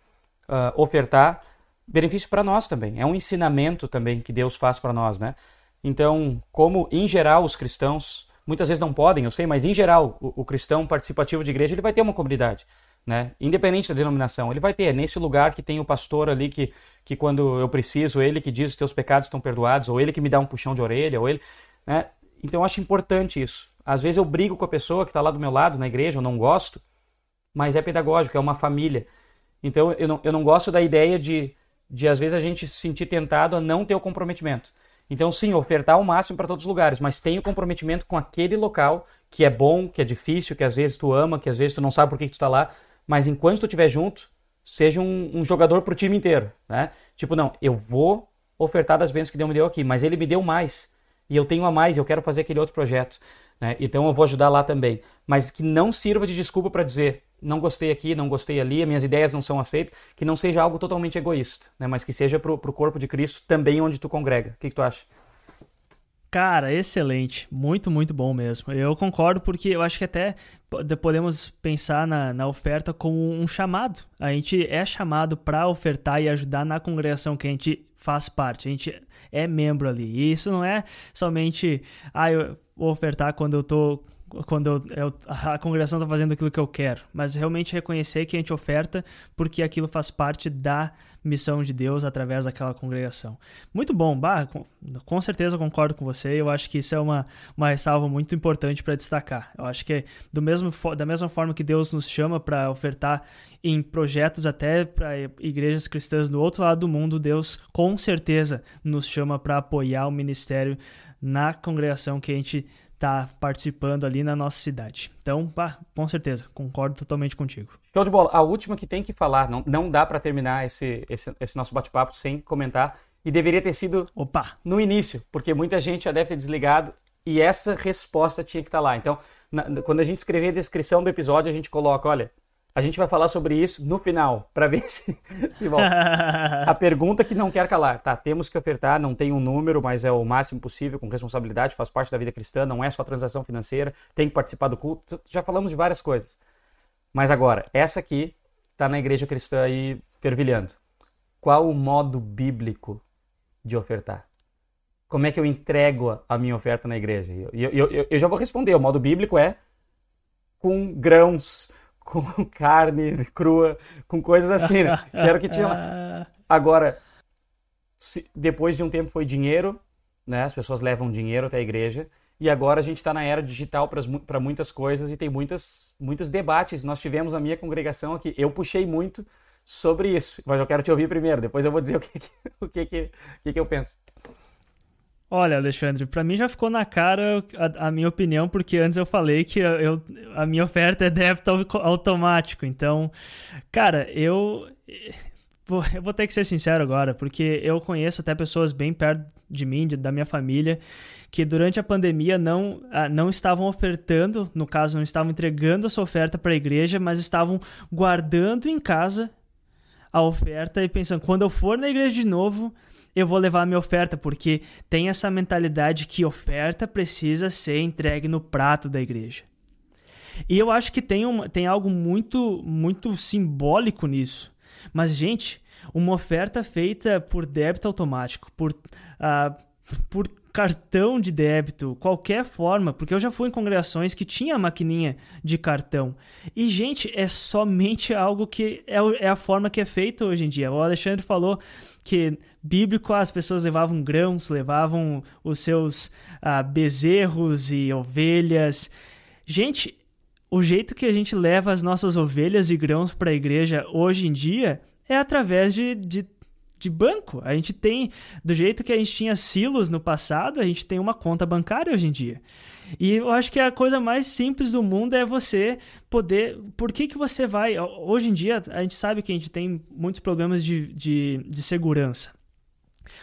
uh, ofertar, benefício para nós também. É um ensinamento também que Deus faz para nós, né? Então, como em geral os cristãos muitas vezes não podem, eu sei, mas em geral o, o cristão participativo de igreja ele vai ter uma comunidade né? Independente da denominação, ele vai ter. Nesse lugar que tem o pastor ali que, que quando eu preciso, ele que diz os teus pecados estão perdoados, ou ele que me dá um puxão de orelha, ou ele, né? Então eu acho importante isso. Às vezes eu brigo com a pessoa que está lá do meu lado na igreja, eu não gosto, mas é pedagógico, é uma família. Então eu não, eu não gosto da ideia de, de às vezes a gente se sentir tentado a não ter o comprometimento. Então sim, ofertar o máximo para todos os lugares, mas tenha o comprometimento com aquele local que é bom, que é difícil, que às vezes tu ama, que às vezes tu não sabe por que, que tu está lá, mas enquanto tu estiver junto, seja um, um jogador para o time inteiro, né? Tipo, não, eu vou ofertar das bênçãos que Deus me deu aqui, mas ele me deu mais e eu tenho a mais, eu quero fazer aquele outro projeto, né? Então eu vou ajudar lá também, mas que não sirva de desculpa para dizer não gostei aqui, não gostei ali, minhas ideias não são aceitas, que não seja algo totalmente egoísta, né? Mas que seja para o corpo de Cristo também onde tu congrega. O que, que tu acha? Cara, excelente. Muito, muito bom mesmo. Eu concordo porque eu acho que até podemos pensar na, na oferta como um chamado. A gente é chamado para ofertar e ajudar na congregação que a gente faz parte. A gente é membro ali. E isso não é somente, ah, eu ofertar quando eu tô quando eu, eu, a congregação está fazendo aquilo que eu quero, mas realmente reconhecer que a gente oferta porque aquilo faz parte da missão de Deus através daquela congregação. Muito bom, bah, com, com certeza concordo com você. Eu acho que isso é uma, uma ressalva muito importante para destacar. Eu acho que do mesmo, da mesma forma que Deus nos chama para ofertar em projetos até para igrejas cristãs do outro lado do mundo, Deus com certeza nos chama para apoiar o ministério na congregação que a gente está participando ali na nossa cidade. Então, pá, com certeza, concordo totalmente contigo. Show de bola. A última que tem que falar, não, não dá para terminar esse, esse, esse nosso bate-papo sem comentar, e deveria ter sido Opa. no início, porque muita gente já deve ter desligado e essa resposta tinha que estar tá lá. Então, na, quando a gente escrever a descrição do episódio, a gente coloca, olha, a gente vai falar sobre isso no final, para ver se, se volta. a pergunta que não quer calar, tá? Temos que ofertar, não tem um número, mas é o máximo possível, com responsabilidade, faz parte da vida cristã, não é só transação financeira, tem que participar do culto. Já falamos de várias coisas. Mas agora, essa aqui tá na igreja cristã aí fervilhando. Qual o modo bíblico de ofertar? Como é que eu entrego a minha oferta na igreja? Eu, eu, eu, eu já vou responder. O modo bíblico é com grãos, com carne crua, com coisas assim, né? Era o que tinha lá. Agora, se, depois de um tempo foi dinheiro, né? As pessoas levam dinheiro até a igreja. E agora a gente está na era digital para muitas coisas e tem muitas, muitos debates. Nós tivemos na minha congregação aqui. Eu puxei muito sobre isso, mas eu quero te ouvir primeiro. Depois eu vou dizer o que, o que, que, o que, que eu penso. Olha, Alexandre, para mim já ficou na cara a, a, minha opinião, porque antes eu falei que eu, a minha oferta é débito automático. Então, cara, eu, eu vou ter que ser sincero agora, porque eu conheço até pessoas bem perto de mim, de, da minha família, que durante a pandemia não, ah, não estavam ofertando, no caso, não estavam entregando a sua oferta para a igreja, mas estavam guardando em casa a oferta e pensando, quando eu for na igreja de novo, eu vou levar a minha oferta, porque tem essa mentalidade que oferta precisa ser entregue no prato da igreja. E eu acho que tem, uma, tem algo muito, muito simbólico nisso. Mas, gente, uma oferta feita por débito automático, por, uh, por cartão de débito, qualquer forma, porque eu já fui em congregações que tinha maquininha de cartão. E, gente, é somente algo que é, é a forma que é feito hoje em dia. O Alexandre falou que bíblico as pessoas levavam grãos, levavam os seus ah, bezerros e ovelhas. Gente, o jeito que a gente leva as nossas ovelhas e grãos para a igreja hoje em dia é através de, de, de, banco. A gente tem, do jeito que a gente tinha silos no passado, a gente tem uma conta bancária hoje em dia. E eu acho que a coisa mais simples do mundo é você poder. Por que, que você vai. Hoje em dia, a gente sabe que a gente tem muitos problemas de, de, de segurança.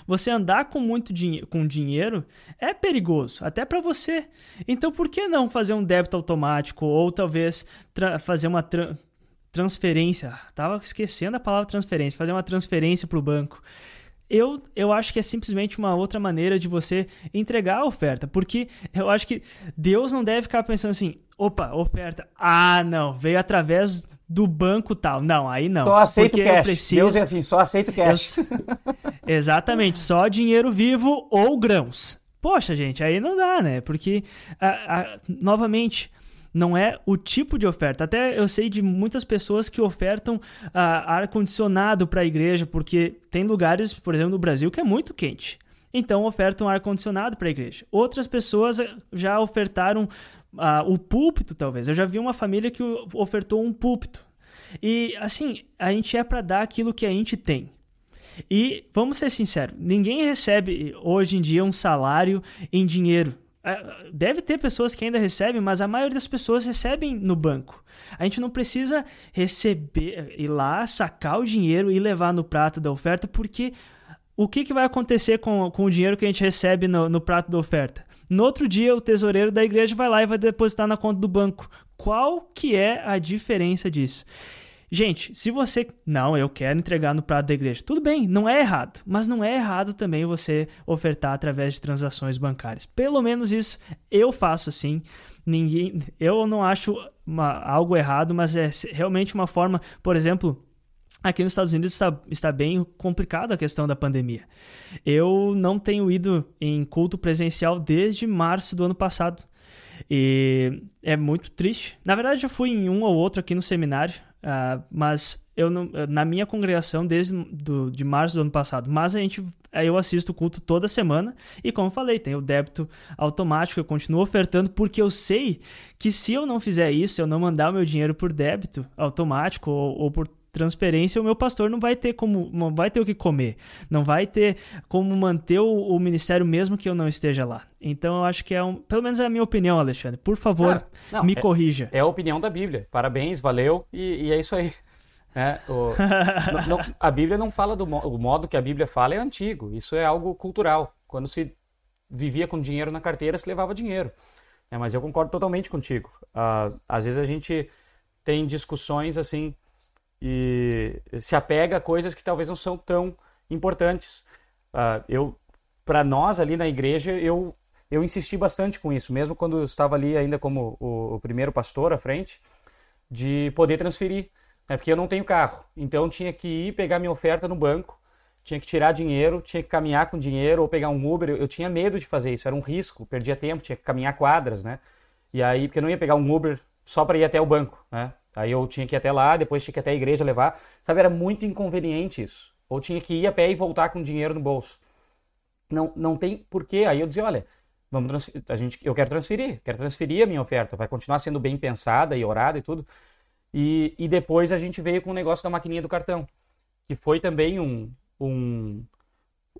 Você andar com muito dinhe com dinheiro é perigoso, até para você. Então, por que não fazer um débito automático ou talvez fazer uma tra transferência? Tava esquecendo a palavra transferência, fazer uma transferência para o banco. Eu, eu acho que é simplesmente uma outra maneira de você entregar a oferta, porque eu acho que Deus não deve ficar pensando assim: opa, oferta, ah, não, veio através do banco tal. Não, aí não. Só aceito cash. Preciso... Deus é assim, só aceito cash. Eu... Exatamente, só dinheiro vivo ou grãos. Poxa, gente, aí não dá, né? Porque, a, a, novamente, não é o tipo de oferta. Até eu sei de muitas pessoas que ofertam ar-condicionado para a igreja, porque tem lugares, por exemplo, no Brasil, que é muito quente. Então ofertam ar-condicionado para a igreja. Outras pessoas já ofertaram uh, o púlpito, talvez. Eu já vi uma família que ofertou um púlpito. E assim, a gente é para dar aquilo que a gente tem. E vamos ser sinceros, ninguém recebe hoje em dia um salário em dinheiro. É, deve ter pessoas que ainda recebem, mas a maioria das pessoas recebem no banco. A gente não precisa receber, ir lá, sacar o dinheiro e levar no prato da oferta, porque o que, que vai acontecer com, com o dinheiro que a gente recebe no, no prato da oferta? No outro dia, o tesoureiro da igreja vai lá e vai depositar na conta do banco. Qual que é a diferença disso? Gente, se você. Não, eu quero entregar no prato da igreja. Tudo bem, não é errado. Mas não é errado também você ofertar através de transações bancárias. Pelo menos isso eu faço assim. Ninguém. Eu não acho uma, algo errado, mas é realmente uma forma. Por exemplo, Aqui nos Estados Unidos está, está bem complicada a questão da pandemia. Eu não tenho ido em culto presencial desde março do ano passado. E é muito triste. Na verdade, já fui em um ou outro aqui no seminário, uh, mas eu não, na minha congregação desde do, de março do ano passado. Mas a gente, eu assisto o culto toda semana e, como falei, tem o débito automático. Eu continuo ofertando porque eu sei que se eu não fizer isso, eu não mandar o meu dinheiro por débito automático ou, ou por transferência, o meu pastor não vai ter como, não vai ter o que comer, não vai ter como manter o, o ministério mesmo que eu não esteja lá. Então eu acho que é um, pelo menos é a minha opinião, Alexandre. Por favor, ah, não, me é, corrija. É a opinião da Bíblia. Parabéns, valeu e, e é isso aí. É, o, não, não, a Bíblia não fala do o modo que a Bíblia fala é antigo. Isso é algo cultural. Quando se vivia com dinheiro na carteira, se levava dinheiro. É, mas eu concordo totalmente contigo. Uh, às vezes a gente tem discussões assim e se apega a coisas que talvez não são tão importantes. Uh, eu, para nós ali na igreja, eu eu insisti bastante com isso, mesmo quando eu estava ali ainda como o, o primeiro pastor à frente, de poder transferir, né? porque eu não tenho carro, então tinha que ir pegar minha oferta no banco, tinha que tirar dinheiro, tinha que caminhar com dinheiro ou pegar um Uber. Eu, eu tinha medo de fazer isso, era um risco, perdia tempo, tinha que caminhar quadras, né? E aí, porque eu não ia pegar um Uber só para ir até o banco, né? Aí eu tinha que ir até lá, depois tinha que ir até a igreja levar. Sabe, era muito inconveniente isso. Ou tinha que ir a pé e voltar com dinheiro no bolso. Não, não tem porquê. Aí eu dizia, olha, vamos a gente, eu quero transferir, quero transferir a minha oferta. Vai continuar sendo bem pensada e orada e tudo. E, e depois a gente veio com o negócio da maquininha do cartão, que foi também um, um,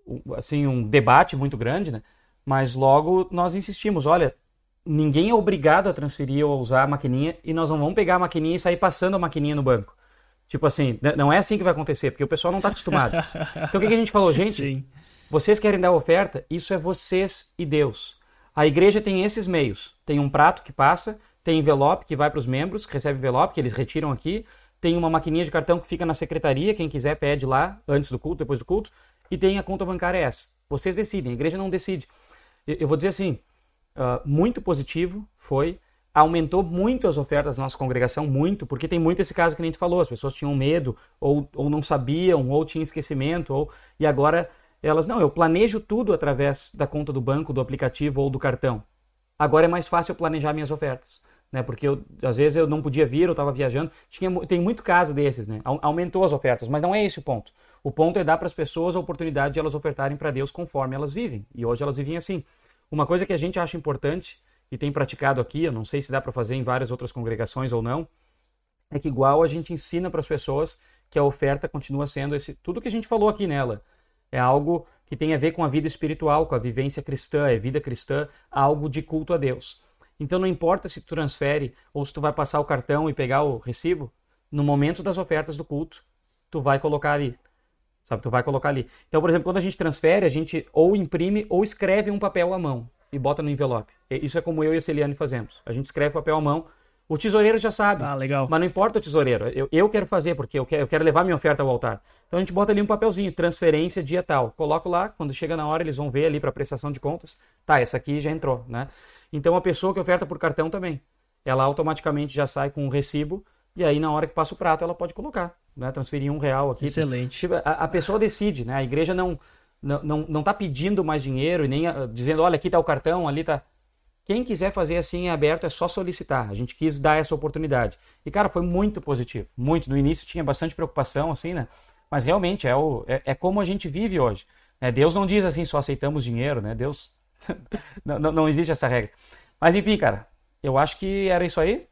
um assim, um debate muito grande, né? Mas logo nós insistimos, olha, ninguém é obrigado a transferir ou a usar a maquininha e nós não vamos pegar a maquininha e sair passando a maquininha no banco. Tipo assim, não é assim que vai acontecer, porque o pessoal não está acostumado. Então o que, que, a gente falou, gente? Sim. Vocês querem dar oferta? Isso é vocês e Deus. A igreja tem esses meios. Tem um prato que passa, tem envelope que vai para os membros, recebe envelope que eles retiram aqui, tem uma maquininha de cartão que fica na secretaria, quem quiser pede lá, antes do culto, depois do culto, e tem a conta bancária essa. Vocês decidem, a igreja não decide. Eu vou dizer assim, uh, muito positivo foi. Aumentou muito as ofertas da nossa congregação, muito, porque tem muito esse caso que a gente falou, as pessoas tinham medo, ou, ou não sabiam, ou tinham esquecimento, ou, e agora Elas, não, eu planejo tudo através da conta do banco, do aplicativo ou do cartão. Agora é mais fácil planejar minhas ofertas. Né, porque eu, às vezes eu não podia vir, eu estava viajando. Tinha, tem muito caso desses, né? Aumentou as ofertas, mas não é esse o ponto. O ponto é dar para as pessoas a oportunidade de elas ofertarem para Deus conforme elas vivem. E hoje elas vivem assim. Uma coisa que a gente acha importante e tem praticado aqui, eu não sei se dá para fazer em várias outras congregações ou não, é que igual a gente ensina para as pessoas que a oferta continua sendo esse tudo que a gente falou aqui nela. É algo que tem a ver com a vida espiritual, com a vivência cristã, é vida cristã, algo de culto a Deus. Então não importa se tu transfere ou se tu vai passar o cartão e pegar o recibo, no momento das ofertas do culto, tu vai colocar ali. Sabe, tu vai colocar ali. Então, por exemplo, quando a gente transfere, a gente ou imprime ou escreve um papel à mão e bota no envelope. Isso é como eu e a Celiane fazemos. A gente escreve papel à mão. O tesoureiro já sabe. Ah, legal. Mas não importa o tesoureiro. Eu, eu quero fazer, porque eu quero, eu quero levar minha oferta ao altar. Então a gente bota ali um papelzinho, transferência dia tal. Coloco lá, quando chega na hora, eles vão ver ali para prestação de contas. Tá, essa aqui já entrou, né? Então a pessoa que oferta por cartão também. Ela automaticamente já sai com um recibo e aí na hora que passa o prato ela pode colocar, né? Transferir um real aqui. Excelente. Tipo, a, a pessoa decide, né? A igreja não não, não, não tá pedindo mais dinheiro e nem uh, dizendo, olha, aqui está o cartão, ali está. Quem quiser fazer assim em aberto é só solicitar. A gente quis dar essa oportunidade. E, cara, foi muito positivo. Muito. No início tinha bastante preocupação, assim, né? Mas realmente é, o, é, é como a gente vive hoje. Né? Deus não diz assim, só aceitamos dinheiro, né? Deus. não, não, não existe essa regra. Mas enfim, cara, eu acho que era isso aí.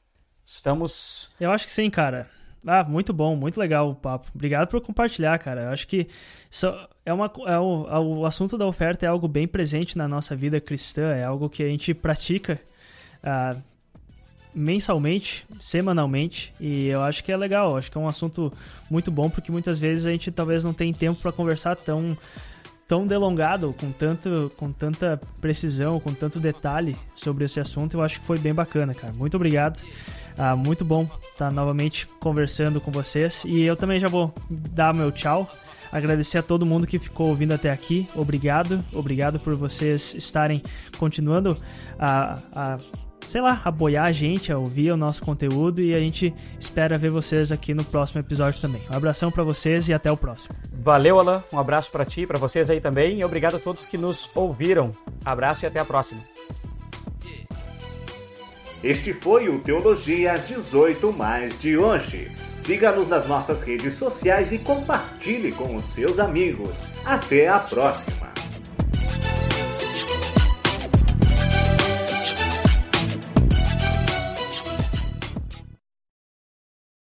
Estamos. Eu acho que sim, cara. Ah, muito bom, muito legal o papo. Obrigado por compartilhar, cara. Eu acho que só é uma, é o, é o assunto da oferta é algo bem presente na nossa vida cristã, é algo que a gente pratica ah, mensalmente, semanalmente, e eu acho que é legal. Acho que é um assunto muito bom porque muitas vezes a gente talvez não tem tempo para conversar tão tão delongado, com, tanto, com tanta precisão, com tanto detalhe sobre esse assunto. Eu acho que foi bem bacana, cara. Muito obrigado. Ah, muito bom estar novamente conversando com vocês. E eu também já vou dar meu tchau. Agradecer a todo mundo que ficou ouvindo até aqui. Obrigado. Obrigado por vocês estarem continuando a, a sei lá, apoiar a gente, a ouvir o nosso conteúdo e a gente espera ver vocês aqui no próximo episódio também. Um abração para vocês e até o próximo. Valeu, Alan. Um abraço para ti, para vocês aí também e obrigado a todos que nos ouviram. Abraço e até a próxima. Este foi o Teologia 18 Mais de hoje. Siga-nos nas nossas redes sociais e compartilhe com os seus amigos. Até a próxima!